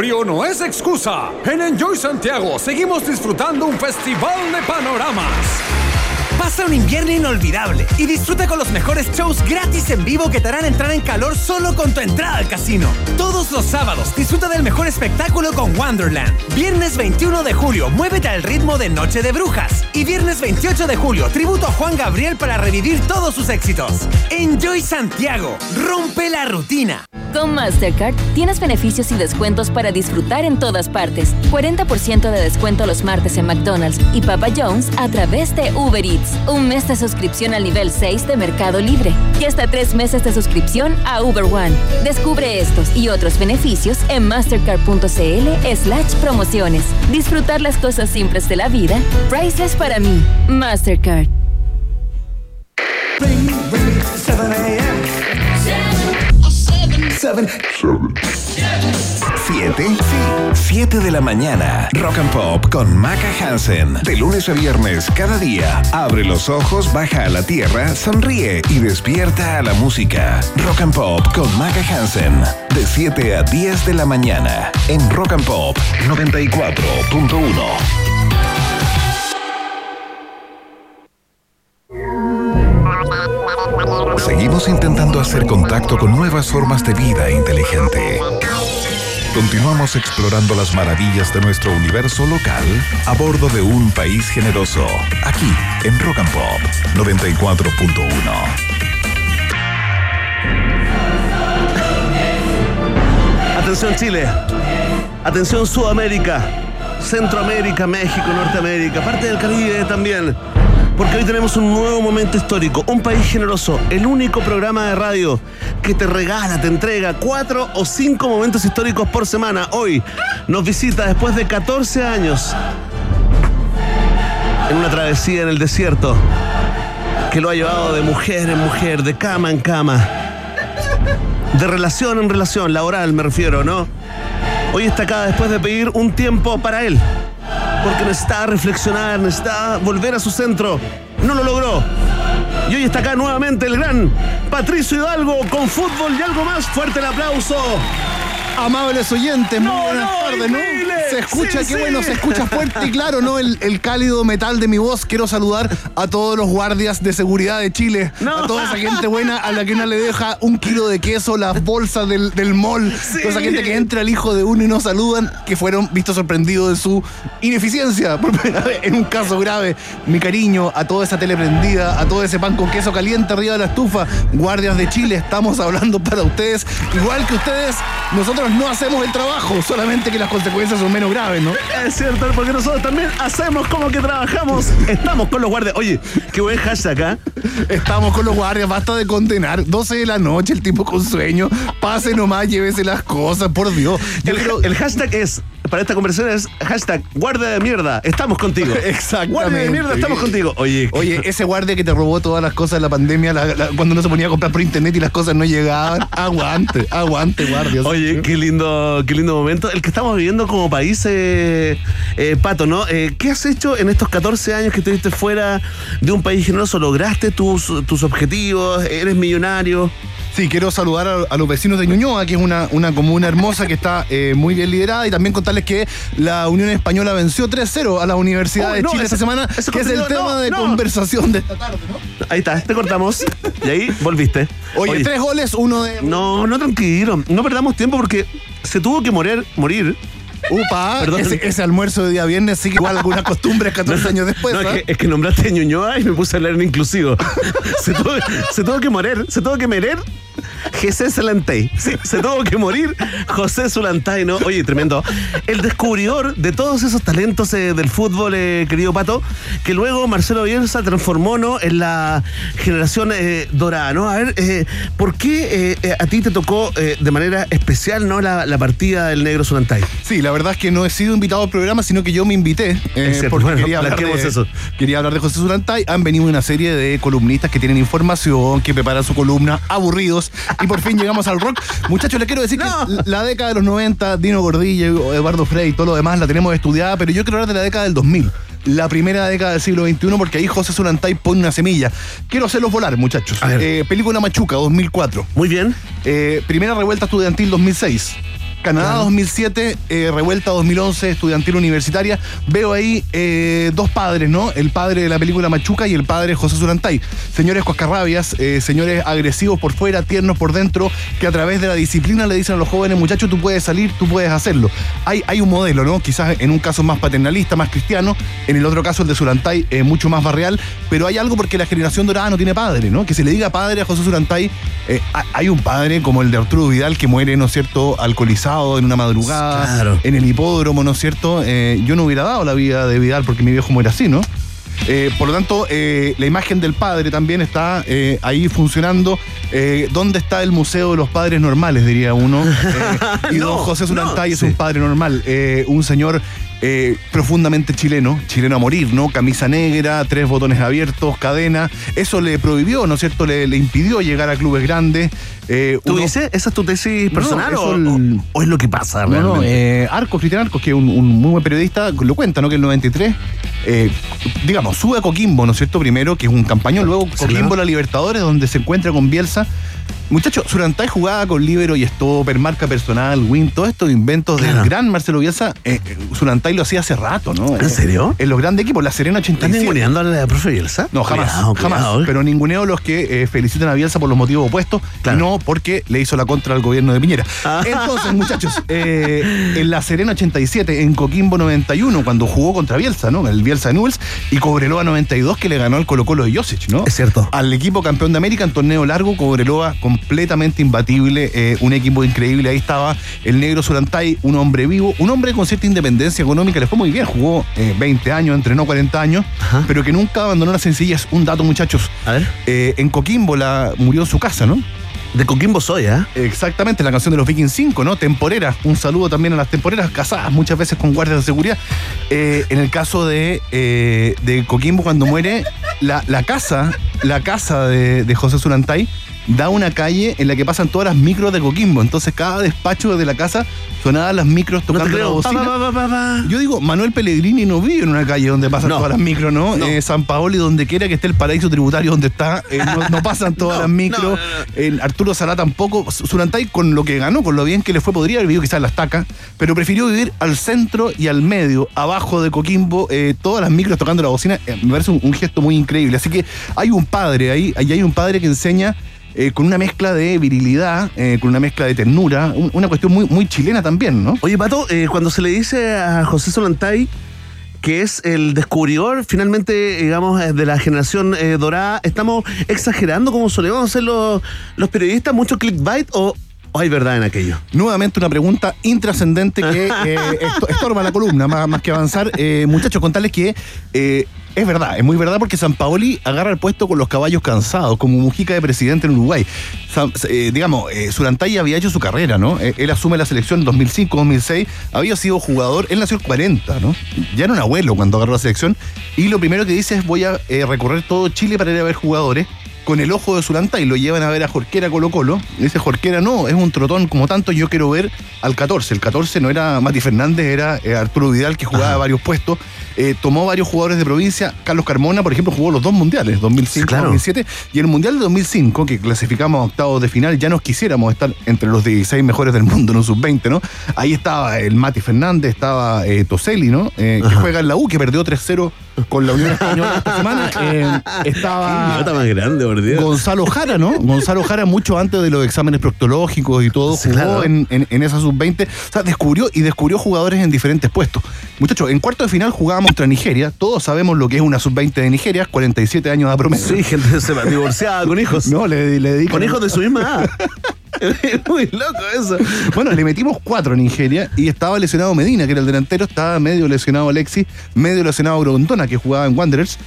no es excusa. En Enjoy Santiago seguimos disfrutando un festival de panoramas. Pasa un invierno inolvidable y disfruta con los mejores shows gratis en vivo que te harán entrar en calor solo con tu entrada al casino. Todos los sábados disfruta del mejor espectáculo con Wonderland. Viernes 21 de julio, muévete al ritmo de Noche de Brujas. Y viernes 28 de julio, tributo a Juan Gabriel para revivir todos sus éxitos. Enjoy Santiago, rompe la rutina. Con Mastercard tienes beneficios y descuentos para disfrutar en todas partes. 40% de descuento los martes en McDonald's y Papa John's a través de Uber Eats. Un mes de suscripción al nivel 6 de Mercado Libre. Y hasta tres meses de suscripción a Uber One. Descubre estos y otros beneficios en mastercard.cl slash promociones. Disfrutar las cosas simples de la vida. Priceless para mí. Mastercard. 7. 7. 7 de la mañana. Rock and Pop con Maca Hansen. De lunes a viernes, cada día. Abre los ojos, baja a la tierra, sonríe y despierta a la música. Rock and Pop con Maca Hansen. De 7 a 10 de la mañana. En Rock and Pop 94.1. Seguimos intentando hacer contacto con nuevas formas de vida inteligente. Continuamos explorando las maravillas de nuestro universo local a bordo de un país generoso, aquí en Rock and Pop 94.1. Atención Chile, atención Sudamérica, Centroamérica, México, Norteamérica, parte del Caribe también. Porque hoy tenemos un nuevo momento histórico, un país generoso, el único programa de radio que te regala, te entrega cuatro o cinco momentos históricos por semana. Hoy nos visita después de 14 años en una travesía en el desierto que lo ha llevado de mujer en mujer, de cama en cama, de relación en relación, laboral me refiero, ¿no? Hoy está acá después de pedir un tiempo para él porque necesitaba reflexionar, necesitaba volver a su centro. No lo logró. Y hoy está acá nuevamente el gran Patricio Hidalgo con fútbol y algo más. Fuerte el aplauso. Amables oyentes, muy No, buenas no, tardes, ¿no? Se escucha, Sí, qué sí. bueno, se escucha fuerte y claro, ¿no? El, el cálido metal de mi voz. Quiero saludar a todos los guardias de seguridad de Chile, a toda esa gente buena a la que uno le deja un kilo de queso, las bolsas del, del mall, toda esa gente que entra al hijo de uno y no saludan, que fueron vistos sorprendidos de su ineficiencia por primera vez en un caso grave. Mi cariño a toda esa tele prendida, a todo ese pan con queso caliente arriba de la estufa. Guardias de Chile, estamos hablando para ustedes. Igual que ustedes, nosotros no hacemos el trabajo, solamente que las consecuencias son menos graves, ¿no? Es cierto, porque nosotros también hacemos como que trabajamos. Estamos con los guardias. Oye, qué buen hashtag acá. Estamos con los guardias, basta de condenar. 12 de la noche, el tipo con sueño. Pase nomás, llévese las cosas, por Dios. Yo El, creo- el hashtag es, para esta conversación es hashtag guardia de mierda. Estamos contigo. <laughs> Exactamente. Guardia de mierda, estamos contigo. Oye, Oye, ese guardia que te robó todas las cosas en la pandemia, la- la- cuando no se ponía a comprar por internet y las cosas no llegaban. <laughs> Aguante, aguante, guardia. Oye, qué lindo, qué lindo momento. El que estamos viviendo como país, eh, eh, Pato, ¿no? Eh, ¿Qué has hecho en estos 14 años que estuviste fuera de un país generoso? ¿Lograste tus, tus objetivos? ¿Eres millonario? Sí, quiero saludar a, a los vecinos de Ñuñoa, que es una, una comuna hermosa que está eh, muy bien liderada, y también contarles que la Unión Española venció 3-0 a la Universidad de no, Chile ese- esta semana, ese que es el tema no, de no. conversación de esta tarde. Ahí está, te cortamos. Y ahí volviste. Oye, tres goles, uno de... No, no, tranquilo. No perdamos tiempo porque se tuvo que morir, morir Upa, ese, ese almuerzo de día viernes sigue igual algunas costumbres <laughs> 14 años después. No, ¿ah? es, que, es que nombraste a Ñuñoa y me puse a hablar en inclusivo. <laughs> se, tuvo, se tuvo que morir, se tuvo que merer José Zulantay. Sí, se tuvo que morir José Zulantay, ¿no? Oye, tremendo. El descubridor de todos esos talentos eh, del fútbol, eh, querido Pato, que luego Marcelo Bielsa transformó, ¿no? En la generación eh, dorada, ¿no? A ver, eh, ¿por qué a ti te tocó de manera especial, ¿no? La, la partida del negro Zulantay. Sí, la verdad es que no he sido invitado al programa, sino que yo me invité. Es porque bueno, quería, hablar de, eso. quería hablar de José Zulantay. Han venido una serie de columnistas que tienen información, que preparan su columna, aburridos. Y por fin llegamos al rock. Muchachos, les quiero decir que la década de los 90, Dino Gordillo, Eduardo Frey y todo lo demás la tenemos estudiada, pero yo quiero hablar de la década del 2000. La primera década del siglo XXI, porque ahí José Zulantay pone una semilla. Quiero hacerlos volar, muchachos. Eh, película Machuca, 2004. Muy bien. Eh, primera revuelta estudiantil, 2006. Canadá 2007, eh, revuelta 2011, estudiantil universitaria. Veo ahí eh, dos padres, ¿no? El padre de la película Machuca y el padre José Zulantay. Señores coscarrabias, eh, señores agresivos por fuera, tiernos por dentro, que a través de la disciplina le dicen a los jóvenes, muchachos, tú puedes salir, tú puedes hacerlo. Hay, hay un modelo, ¿no? Quizás en un caso más paternalista, más cristiano, en el otro caso el de Zulantay, eh, mucho más barrial, pero hay algo porque la generación dorada no tiene padre, ¿no? Que se le diga padre a José Zulantay, ha- hay un padre como el de Arturo Vidal que muere, ¿no es cierto?, alcoholizado en una madrugada, en el hipódromo, ¿no es cierto? Eh, yo no hubiera dado la vida de Vidal porque mi viejo muere así, ¿no? Eh, por lo tanto, eh, la imagen del padre también está eh, ahí funcionando. ¿Dónde está el Museo de los Padres Normales, diría uno? <laughs> Y don No, José Zulantay no, es un padre normal, un señor eh, profundamente chileno, chileno a morir, ¿no? Camisa negra, tres botones abiertos, cadena. Eso le prohibió, ¿no es cierto? Le, le impidió llegar a clubes grandes. Eh, ¿Tú uno- dices? ¿Esa es tu tesis personal o, el- o- o es lo que pasa no, no, realmente? eh, Arcos, Cristian Arcos, que es un, un muy buen periodista, lo cuenta, ¿no? Que el 93, eh, digamos, sube a Coquimbo, ¿no es cierto? Primero, que es un campañón, luego Coquimbo claro. la Libertadores, donde se encuentra con Bielsa. Muchachos, Surantay jugaba con Libero y Stopper, marca personal, Win, todos estos inventos del gran Marcelo Bielsa. Eh, Surantay lo hacía hace rato, ¿no? ¿En serio? En los grandes equipos, la Serena 87. ¿Estás ninguneando a la profe Bielsa? No, jamás, Cuidado, jamás. cuidado, eh. Pero ninguneo los que eh, felicitan a Bielsa por los motivos opuestos, no porque le hizo la contra al gobierno de Piñera. Ah. Entonces, muchachos, <laughs> eh, en La Serena 87, en Coquimbo 91, cuando jugó contra Bielsa, ¿no? El Bielsa Newells, y Cobreloa 92, que le ganó al Colo Colo de Josic, ¿no? Es cierto. Al equipo campeón de América en torneo largo, Cobreloa completamente imbatible, eh, un equipo increíble. Ahí estaba el negro Zulantay, un hombre vivo, un hombre con cierta independencia económica, le fue muy bien, jugó eh, 20 años, entrenó 40 años, pero que nunca abandonó la sencillez. Un dato, muchachos. A ver. Eh, en Coquimbo la, murió en su casa, ¿no? De Coquimbo soy, ¿eh? Exactamente, la canción de los Vikings 5, ¿no? Temporera. Un saludo también a las temporeras casadas muchas veces con guardias de seguridad. Eh, en el caso de, eh, de Coquimbo, cuando muere, la, la casa, la casa de, de José Zulantay da una calle en la que pasan todas las micros de Coquimbo. Entonces, cada despacho de la casa sonaban las micros No tocando la bocina. Pa, pa, pa, pa, pa. Yo digo, Manuel Pellegrini no vive en una calle donde pasan No. todas las micros, ¿no? Eh, San Paoli, donde quiera que esté el paraíso tributario donde está, eh, no, no pasan todas <laughs> No, las micros. no, no, Eh, Arturo Salá tampoco. Zulantay, con lo que ganó, con lo bien que le fue, podría haber vivido quizás en las tacas, pero prefirió vivir al centro y al medio, abajo de Coquimbo, eh, todas las micros tocando la bocina. Me parece un, un gesto muy increíble. Así que hay un padre ahí, ahí hay un padre que enseña. Eh, con una mezcla de virilidad, eh, con una mezcla de ternura, un- una cuestión muy, muy chilena también, ¿no? Oye, Pato, eh, cuando se le dice a José Solantay que es el descubridor finalmente, digamos, de la generación dorada, ¿estamos exagerando como solemos hacer los, los periodistas? ¿Mucho clickbait o, o hay verdad en aquello? Nuevamente una pregunta intrascendente que <laughs> eh, esto- estorba la columna, más, más que avanzar. Eh, muchachos, contarles que eh, es verdad, es muy verdad porque San Paoli agarra el puesto con los caballos cansados, como Mujica de presidente en Uruguay. San- eh, digamos, eh, Zulantay había hecho su carrera, ¿no? Eh, él asume la selección en 2005-2006, había sido jugador, él nació en el 40, ¿no? Ya era un abuelo cuando agarró la selección, y lo primero que dice es voy a eh, recorrer todo Chile para ir a ver jugadores con el ojo de Zulantay, lo llevan a ver a Jorquera Colo Colo. Y dice Jorquera, no, es un trotón como tanto, yo quiero ver al 14. El 14 no era Mati Fernández, era Arturo Vidal, que jugaba varios puestos. Eh, tomó varios jugadores de provincia. Carlos Carmona, por ejemplo, jugó los dos mundiales, 2005 Claro. 2007. Y el mundial de 2005, que clasificamos a octavos de final, ya nos quisiéramos estar entre los 16 mejores del mundo, no sub-20, ¿no? Ahí estaba el Mati Fernández, estaba eh, Toselli, ¿no? Eh, que juega en la U, que perdió 3-0 con la Unión Española esta semana. <laughs> Eh, estaba más grande, por Dios. Gonzalo Jara, ¿no? Gonzalo Jara, mucho antes de los exámenes proctológicos y todo, jugó claro. en, en- en esa sub-20. O sea, descubrió y descubrió jugadores en diferentes puestos. Muchachos, en cuarto de final jugábamos contra Nigeria. Todos sabemos lo que es una sub-20 de Nigeria, 47 años de promedio. Sí, gente se va divorciada con hijos. No, le, le dedican- Con hijos de su misma <laughs> muy loco eso. Bueno, le metimos cuatro a Nigeria y estaba lesionado Medina, que era el delantero, estaba medio lesionado Alexis, medio lesionado Grondona, que jugaba en Wanderers.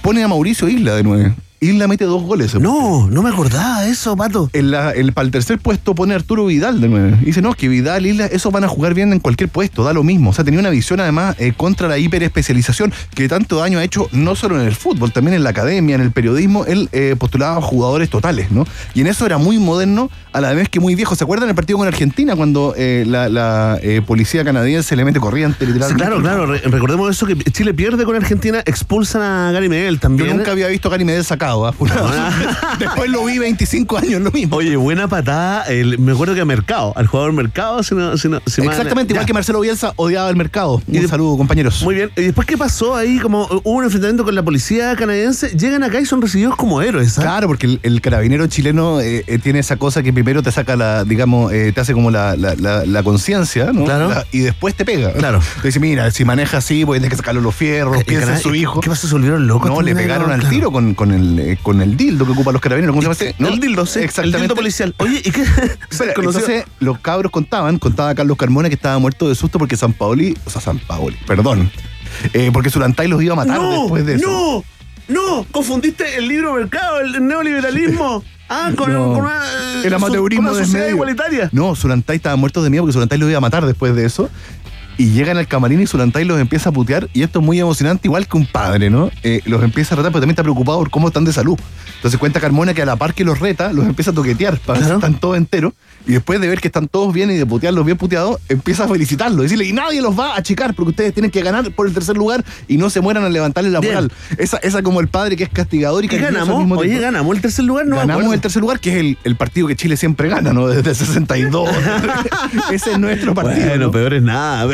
Pone a Mauricio Isla de nueve. Isla mete dos goles. No, no me acordaba de eso, Pato. En la- el, para el tercer puesto pone Arturo Vidal de nueve. Dice, no, que Vidal, Isla, esos van a jugar bien en cualquier puesto, da lo mismo. O sea, tenía una visión además eh, contra la hiperespecialización que tanto daño ha hecho no solo en el fútbol, también en la academia, en el periodismo. Él eh, postulaba jugadores totales, ¿no? Y en eso era muy moderno, a la vez que muy viejo. ¿Se acuerdan el partido con Argentina cuando eh, la, la, eh, policía canadiense le mete corriente Sí, literalmente? claro, claro. Re- recordemos eso que Chile pierde con Argentina, expulsan a Gary Medel Yo también. nunca había visto a Gary Medel sacado. ¿ah? <laughs> Después lo vi 25 años, lo mismo. Oye, buena patada. el- me acuerdo que a Mercado, al jugador Mercado, si no, si no- si Exactamente, igual Ya. que Marcelo Bielsa odiaba el mercado. Y Un de- saludo, compañeros. Muy bien. ¿Y después qué pasó ahí? Como hubo un enfrentamiento con la policía canadiense, llegan acá y son recibidos como héroes. ¿ah? Claro, porque el, el carabinero chileno eh, eh, tiene esa cosa que primero te saca la, digamos, eh, te hace como la, la, la- la conciencia, ¿no? Claro. La- y después te pega. Claro. Te dice, mira, si maneja así, pues tienes que sacarle los fierros, El piensa en su hijo. ¿Qué pasó? ¿Se volvieron locos? No, le pegaron al Claro. tiro con, con, el, eh, con el dildo que ocupan los carabineros. ¿Cómo se llama ese? ¿No? El dildo, sí. Exactamente. El dildo policial. Oye, ¿y qué? Espera, <laughs> entonces, los cabros contaban, contaba Carlos Carmona que estaba muerto de susto porque San Paoli, o sea, San Paoli, perdón, eh, porque Zulantay los iba a matar no, después de eso. no, no, confundiste el libro mercado, el neoliberalismo. <laughs> Ah, con, No. con una, eh, El amateurismo con una sociedad igualitaria. No, Zulantay estaba muerto de miedo porque Zulantay lo iba a matar después de eso. Y llegan al camarín y Zulantay los empieza a putear. Y esto es muy emocionante, igual que un padre, ¿no? Eh, los empieza a retar, pero también está preocupado por cómo están de salud. Entonces cuenta Carmona que a la par que los reta, los empieza a toquetear para ver si están todos enteros. Y después de ver que están todos bien y de putearlos bien puteados, empieza a felicitarlos. Decirle, y nadie los va a achicar porque ustedes tienen que ganar por el tercer lugar y no se mueran al levantarle la Bien. moral. Esa, esa como el padre que es castigador y ¿Qué cariñoso al ganamos? mismo Oye, ganamos el tercer lugar, no Ganamos el tercer lugar, que es el, el partido que Chile siempre gana, ¿no? Desde el 62. <laughs> Ese es nuestro partido. Bueno, ¿no? peor es nada.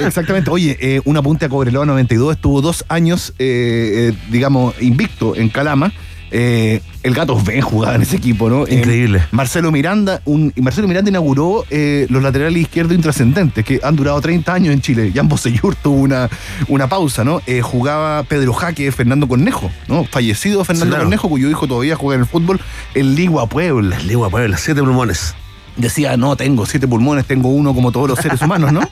Exactamente. Oye, eh, un apunte a Cobreloa 92. Estuvo dos años, eh, eh, digamos, invicto en Calama. Eh, el Gatos Ben jugaba en ese equipo, ¿no? Eh, Increíble. Marcelo Miranda, un, Marcelo Miranda inauguró eh, los laterales izquierdos intrascendentes, que han durado 30 años en Chile. Jan Bosellur tuvo una, una pausa, ¿no? Jugaba Pedro Jaque, Fernando Cornejo, ¿no? Fallecido Fernando Claro. Cornejo, cuyo hijo todavía juega en el fútbol, el Ligua Puebla. Ligua Puebla, siete pulmones. Decía, no, tengo siete pulmones, tengo uno como todos los seres humanos, ¿no? <laughs>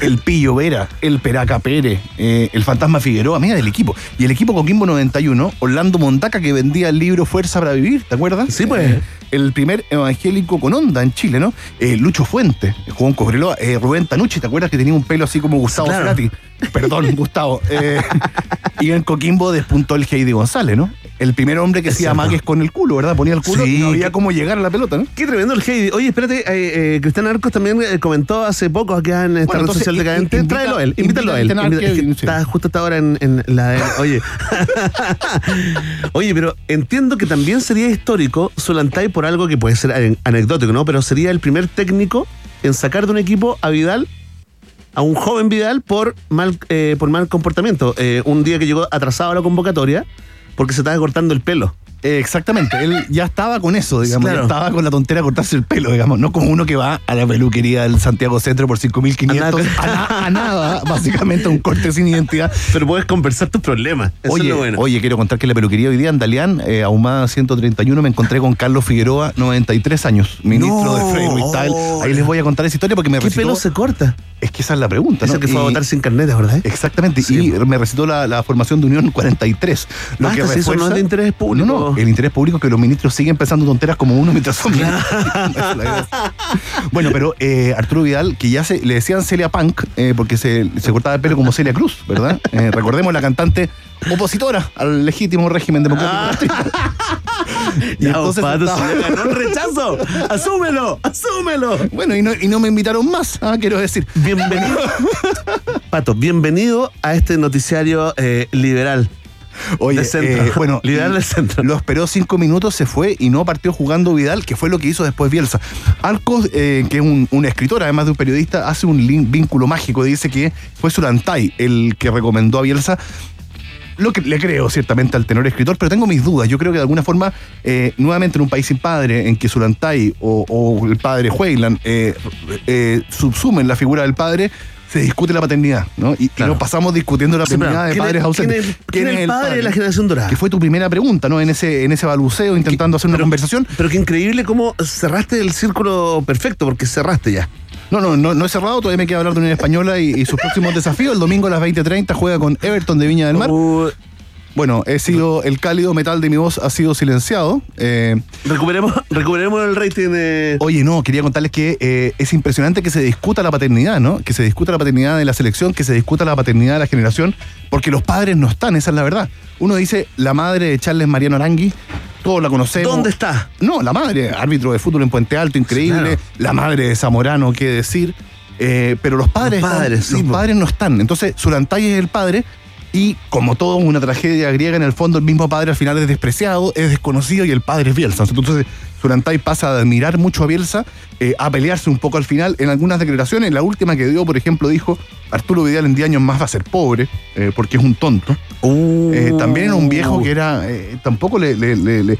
El Pillo Vera, el Peraca Pérez, eh, el Fantasma Figueroa, mira del equipo. Y el equipo Coquimbo 91, Orlando Mondaca, que vendía el libro Fuerza para Vivir, ¿te acuerdas? Sí, pues. El primer evangélico con onda en Chile, ¿no? Eh, Lucho Fuente, jugó en Cobreloa. Eh, Rubén Tanucci, ¿te acuerdas que tenía un pelo así como Gustavo Claro. Cerati? Perdón, <laughs> Gustavo. Eh, y en Coquimbo despuntó el Heidi González, ¿no? El primer hombre que hacía magues con el culo, ¿verdad? Ponía el culo Sí, y no había cómo llegar a la pelota, ¿no? Qué tremendo el Heidi. Oye, espérate, eh, eh, Cristian Arcos también eh, comentó hace poco acá en esta Bueno, red entonces, social decadente. invita- Tráelo a él, invítalo a él. Invita- que sí. Está justo hasta ahora en, en la Oye. <laughs> Oye, pero entiendo que también sería histórico Solantay por algo que puede ser ane- anecdótico, ¿no? Pero sería el primer técnico en sacar de un equipo a Vidal a un joven Vidal por mal, eh, por mal comportamiento. Eh, un día que llegó atrasado a la convocatoria porque se estaba cortando el pelo. Eh, exactamente, él ya estaba con eso, digamos, Claro. ya estaba con la tontera de cortarse el pelo, digamos, no como uno que va a la peluquería del Santiago Centro por 5.500, a, na- a nada, <laughs> básicamente un corte sin identidad. Pero puedes conversar tus problemas. Eso Oye, es lo bueno. oye, quiero contar que en la peluquería hoy día en Dalián, eh, Ahumada 131, me encontré con Carlos Figueroa, 93 años, ministro No. de Frey Ruiz Tagle. Ahí les voy a contar esa historia porque me ¿Qué recitó... pelo se corta? Es que esa es la pregunta, ¿no? que fue a Y- votar sin carnet, ¿verdad? Exactamente, Sí, y me recitó la, la formación de Unión 43. Lo Basta, que si eso no refuerza- es de interés público. No, no, el interés público es que los ministros siguen pensando tonteras como uno mientras son <laughs> bueno, pero eh, Arturo Vidal, que ya se, le decían Celia Punk, eh, porque se, se cortaba el pelo como Celia Cruz, ¿verdad? <laughs> Eh, recordemos la cantante opositora al legítimo régimen democrático. <laughs> y Ya, entonces Pato, estaba- ganó el rechazo. ¡Asúmelo! ¡Asúmelo! Bueno, y no, y no me invitaron más, ah, quiero decir. Bienvenido. Pato, bienvenido a este noticiario liberal. Oye, eh, bueno, <laughs> Liberal del centro. Lo esperó cinco minutos, se fue y no partió jugando Vidal, que fue lo que hizo después Bielsa. Arcos, eh, que es un, un escritor, además de un periodista, hace un vínculo mágico. Dice que fue Surantay el que recomendó a Bielsa lo que le creo ciertamente al tenor escritor, pero tengo mis dudas. Yo creo que de alguna forma, eh, nuevamente en un país sin padre, en que Zulantay o, o el padre Hueylan eh, eh, subsumen la figura del padre, se discute la paternidad, ¿no? Y, y nos pasamos discutiendo la paternidad de ¿quién es- padres ausentes. quién es- quién es el padre de la generación dorada? Que fue tu primera pregunta, ¿no? En ese, en ese baluceo, intentando hacer una conversación. Pero qué increíble cómo cerraste el círculo perfecto, porque cerraste ya. No, no, no, no he cerrado, todavía me queda hablar de Unión Española y, y sus próximos <laughs> desafíos. El domingo a las 20.30 juega con Everton de Viña del Mar. Bueno, he sido, el cálido metal de mi voz ha sido silenciado. Eh, recuperemos, <laughs> recuperemos el rating de... Oye, no, quería contarles que eh, es impresionante que se discuta la paternidad, ¿no? Que se discuta la paternidad de la selección, que se discuta la paternidad de la generación, porque los padres no están, esa es la verdad. Uno dice, la madre de Charles Mariano Arangui, todos la conocemos. ¿Dónde está? No, la madre, árbitro de fútbol en Puente Alto, increíble. Claro. La madre de Zamorano, qué decir. Eh, pero los padres, Los padres, están- sí, los padres no están. Entonces, Zulantay es el padre. Y como todo una tragedia griega, en el fondo el mismo padre al final es despreciado, es desconocido y el padre es Bielsa. Entonces, Zulantay pasa de admirar mucho a Bielsa eh, a pelearse un poco al final en algunas declaraciones. La última que dio, por ejemplo, dijo: Arturo Vidal en 10 años más va a ser pobre eh, porque es un tonto. Eh, también era un viejo que era. tampoco le. le- le- le-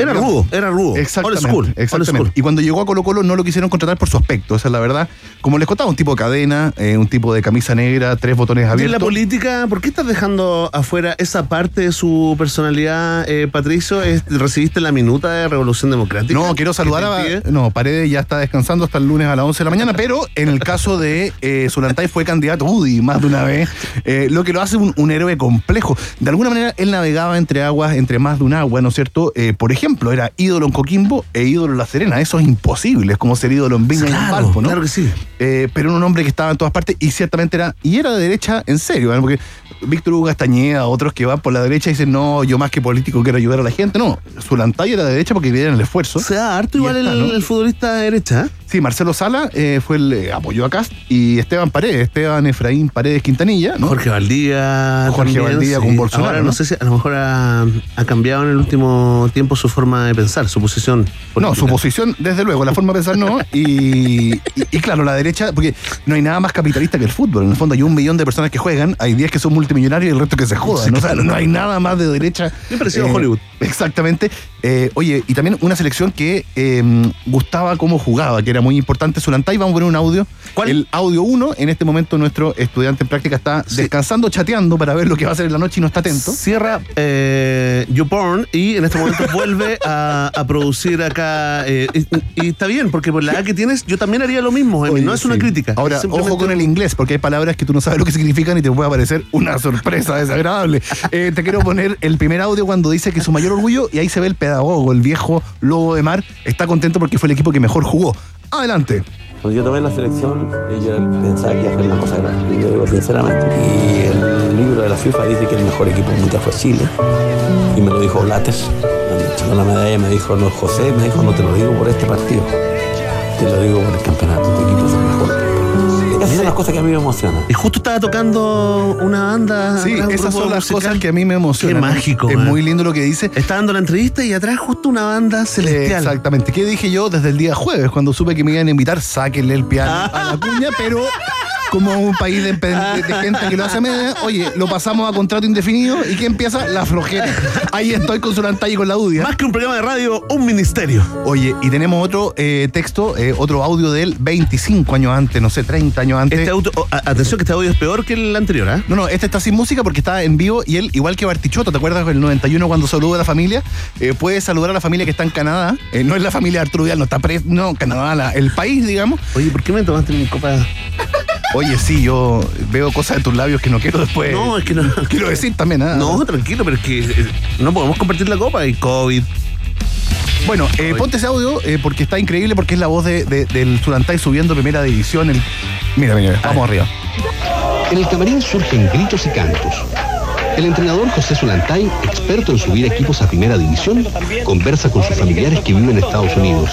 Era rudo, era rudo. Exactamente. Old school, exactamente. school. Y cuando llegó a Colo Colo no lo quisieron contratar por su aspecto, esa es la verdad. Como les contaba, un tipo de cadena, un tipo de camisa negra, tres botones Y en abiertos. la política, ¿por qué estás dejando afuera esa parte de su personalidad, Patricio? Es- ¿Recibiste la minuta de Revolución Democrática? No, quiero saludar a. No, Paredes ya está descansando hasta el lunes a las 11 de la mañana, pero en el caso de eh, Zulantay fue candidato UDI más de una vez, eh, lo que lo hace un, un héroe complejo. De alguna manera, él navegaba entre aguas, entre más de un agua, ¿no es cierto? Eh, por ejemplo, era ídolo en Coquimbo e ídolo en La Serena. Eso es imposible, es como ser ídolo en Viña y en Valpo, ¿no? claro que sí. Eh, pero era un hombre que estaba en todas partes y ciertamente era. Y era de derecha en serio, ¿no? porque Víctor Hugo Castañeda, otros que van por la derecha dicen, no, yo más que político quiero ayudar a la gente. No, Zulantay era de derecha porque vieron el esfuerzo. O sea, harto Y igual está, el, ¿no? el futbolista de derecha. ¿eh? Sí, Marcelo Sala eh, fue el eh, apoyó a Cast y Esteban Paredes, Esteban Efraín Paredes Quintanilla, ¿no? Jorge Valdía. Jorge también, Valdía sí. con Bolsonaro. Ahora, ¿no? no sé si a lo mejor ha, ha cambiado en el último tiempo su forma de pensar, su posición. No, su posición, desde luego, la forma de pensar no. Y, y- y claro, la derecha, porque no hay nada más capitalista que el fútbol. En el fondo hay un millón de personas que juegan, hay 10 que son multimillonarios y el resto que se jodan. ¿no? O sea, no hay nada más de derecha. Bien parecido a Hollywood. Exactamente. Eh, oye, y también una selección que eh, gustaba cómo jugaba, que era muy importante. Zulantay, vamos a poner un audio. ¿Cuál? El audio 1. En este momento nuestro estudiante en práctica está descansando, chateando para ver lo que va a hacer en la noche y no está atento. Cierra eh, YouPorn y en este momento vuelve a, a producir acá. eh, y, y está bien, porque por la edad que tienes, yo también haría lo mismo. Oye, no es una crítica. Ahora, simplemente- ojo con el inglés, porque hay palabras que tú no sabes lo que significan y te puede parecer una sorpresa desagradable. <laughs> Eh, te quiero poner el primer audio cuando dice que su mayor orgullo, y ahí se ve el pedagogo, el viejo lobo de mar, está contento porque fue el equipo que mejor jugó. Adelante. Cuando yo tomé la selección, yo pensaba que iba a hacer una cosa grande, y lo digo sinceramente. Y el libro de la FIFA dice que el mejor equipo nunca fue Chile. Y me lo dijo. Cuando entregó la medalla me dijo, no, José, me dijo, no te lo digo por este partido. Te lo digo por el campeonato. Esas son las cosas que a mí me emocionan. Y justo estaba tocando una banda. Sí, un esas son las musical. cosas que a mí me emocionan. Qué mágico. Es man. muy lindo lo que dice. Está dando la entrevista y atrás justo una banda celestial. Exactamente. ¿Qué dije yo desde el día jueves cuando supe que me iban a invitar? Sáquenle el piano a la cuña, pero <laughs> como un país de, empe- de gente que lo hace a media, oye, lo pasamos a contrato indefinido y ¿qué empieza? La flojera. Ahí estoy con Zulantay y con la Dudia. Más que un programa de radio, un ministerio. Oye, y tenemos otro eh, texto, eh, otro audio de él 25 años antes, no sé, 30 años antes. Este auto, oh, atención que este audio es peor que el anterior, ¿ah? No, no, este está sin música porque está en vivo y él, igual que Bartichotto, ¿te acuerdas del 91 cuando saludó a la familia? Eh, puede saludar a la familia que está en Canadá. Eh, no es la familia de Arturo Vidal, no está preso, no, Canadá, la- el país, digamos. Oye, ¿por qué me tomaste mi copa? Oye, sí, yo veo cosas de tus labios que no quiero después. No, es que no. Quiero decir también, ¿ah? No, tranquilo, pero es que eh, no podemos compartir la copa y COVID. Bueno, eh, ponte ese audio eh, porque está increíble, porque es la voz de, de- del Zulantay subiendo primera división. el- Mira, mira, vamos arriba. En el camarín surgen gritos y cantos. El entrenador José Zulantay, experto en subir equipos a primera división, conversa con sus familiares que viven en Estados Unidos.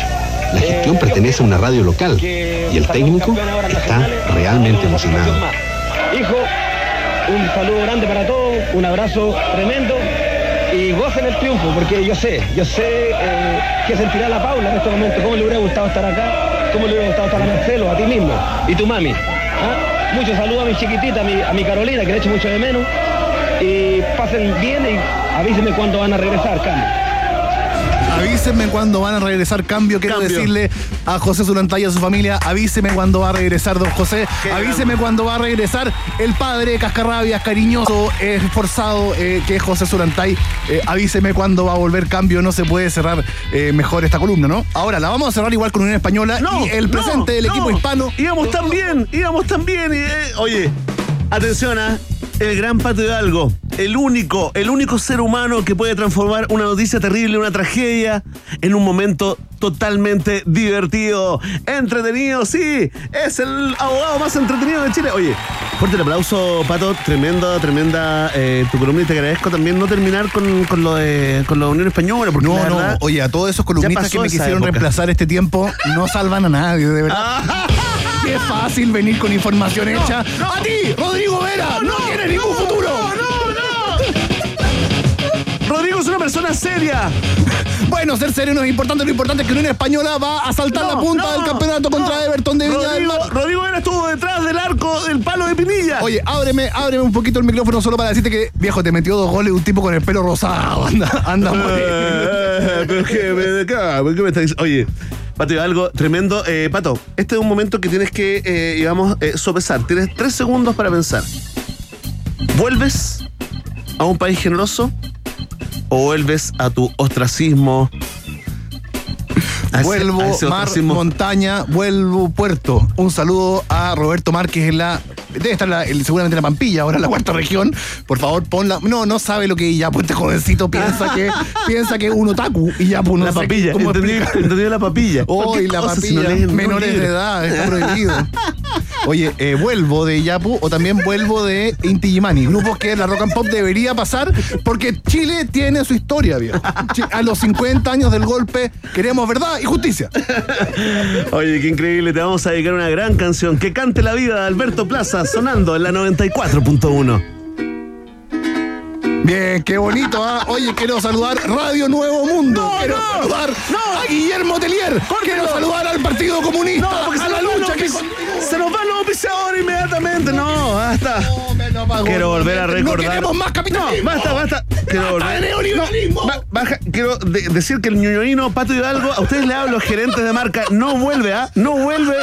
La gestión pertenece a una radio local y el técnico está realmente emocionado. Hijo, un saludo grande para todos, un abrazo tremendo y gocen el triunfo, porque yo sé, yo sé eh, qué sentirá la Paula en este momento, cómo le hubiera gustado estar acá, cómo le hubiera gustado estar a Marcelo, a ti mismo y tu mami. ¿ah? Muchos saludos a mi chiquitita, a mi, a mi Carolina, que le echo mucho de menos. y pasen bien y avísenme cuándo van a regresar, cambio. Avísenme cuando van a regresar cambio. Quiero Cambio. decirle a José Zulantay y a su familia, avíseme cuando va a regresar don José. Qué avíseme cuando va a regresar el padre cascarrabias, cariñoso, esforzado, eh, que es José Zulantay. Eh, avíseme cuando va a volver cambio. No se puede cerrar eh, mejor esta columna, ¿no? Ahora, la vamos a cerrar igual con Unión Española y el presente del no. equipo hispano. Íbamos tan bien, íbamos tan bien. eh, oye, atención a el gran Pato Hidalgo. El único, el único ser humano que puede transformar una noticia terrible, una tragedia, en un momento totalmente divertido, entretenido, sí, es el abogado más entretenido de Chile. Oye, fuerte el aplauso, Pato, tremenda, tremenda eh, tu columna y te agradezco también no terminar con, con lo de con la Unión Española, porque No, la no, verdad, oye, a todos esos columnistas que me quisieron época. reemplazar este tiempo no salvan a nadie, de verdad. Qué fácil venir con información hecha. ¡A ti, Rodrigo Vera! ¡No, tienes ningún es una persona seria. Bueno, ser serio no es importante, lo importante es que Unión Española va a saltar No, la punta no, del campeonato contra no. Everton de Viña del Rodrigo, Mar. Rodrigo Vera estuvo detrás del arco del palo de Pinilla. Oye, ábreme, ábreme un poquito el micrófono solo para decirte que, viejo, te metió dos goles un tipo con el pelo rosado. <laughs> Anda, anda, Eh, pero qué, me- ¿qué, ¿por qué me estás diciendo? Oye, Pato, algo tremendo. Eh, Pato, este es un momento que tienes que, eh, digamos, eh, sopesar. Tienes tres segundos para pensar. ¿Vuelves a un país generoso o vuelves a tu ostracismo? A Vuelvo, a mar, ostracismo? montaña, vuelvo, puerto. Un saludo a Roberto Márquez en la. Debe estar la- el- seguramente en la Pampilla, ahora en la cuarta región. Por favor, ponla. No, no sabe lo que ya, pues este jovencito piensa que <laughs> piensa que es un otaku y ya, no La sé papilla, cómo entendí, entendí la papilla. Hoy Cualquier la cosa, si papilla, no menores de edad, está prohibido. <laughs> Oye, eh, vuelvo de Yapu o también vuelvo de Inti Illimani, grupos que la rock and pop debería pasar porque Chile tiene su historia, viejo. A los 50 años del golpe queremos verdad y justicia. Oye, qué increíble. Te vamos a dedicar una gran canción. Que cante la vida de Alberto Plaza sonando en la 94.1. Bien, qué bonito, ¿ah? Oye, quiero saludar Radio Nuevo Mundo. quiero saludar a Guillermo Telier. Quiero saludar al Partido Comunista. A la nos van lucha los que ofici- Se nos van los oficiadores inmediatamente. No, Quiero volver a No recordar. queremos más capitalismo. No, basta, basta. Quiero volver. de neoliberalismo. No, ba- baja- quiero de- decir que el ñoñoíno Pato Hidalgo, a ustedes le hablo, los gerentes de marca, no vuelve, ¿ah? No vuelve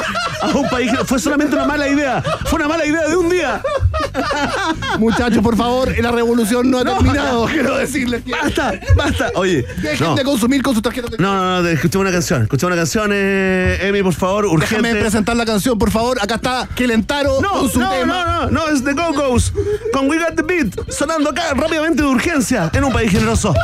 a un país. Fue solamente una mala idea. Fue una mala idea de un día. Muchachos, por favor, la revolución no ha No, terminado. Quiero decirles que. Basta, basta. Oye. Dejen no. de consumir con sus tarjetas de No, no, no, escuchemos una canción. Escuchemos una canción, eh, Emi, por favor, urgente. Déjame presentar la canción, por favor. Acá está Kelentaro No, con su no, tema. no, no, no, es The Go-Go's con We Got the Beat sonando acá rápidamente de urgencia en un país generoso.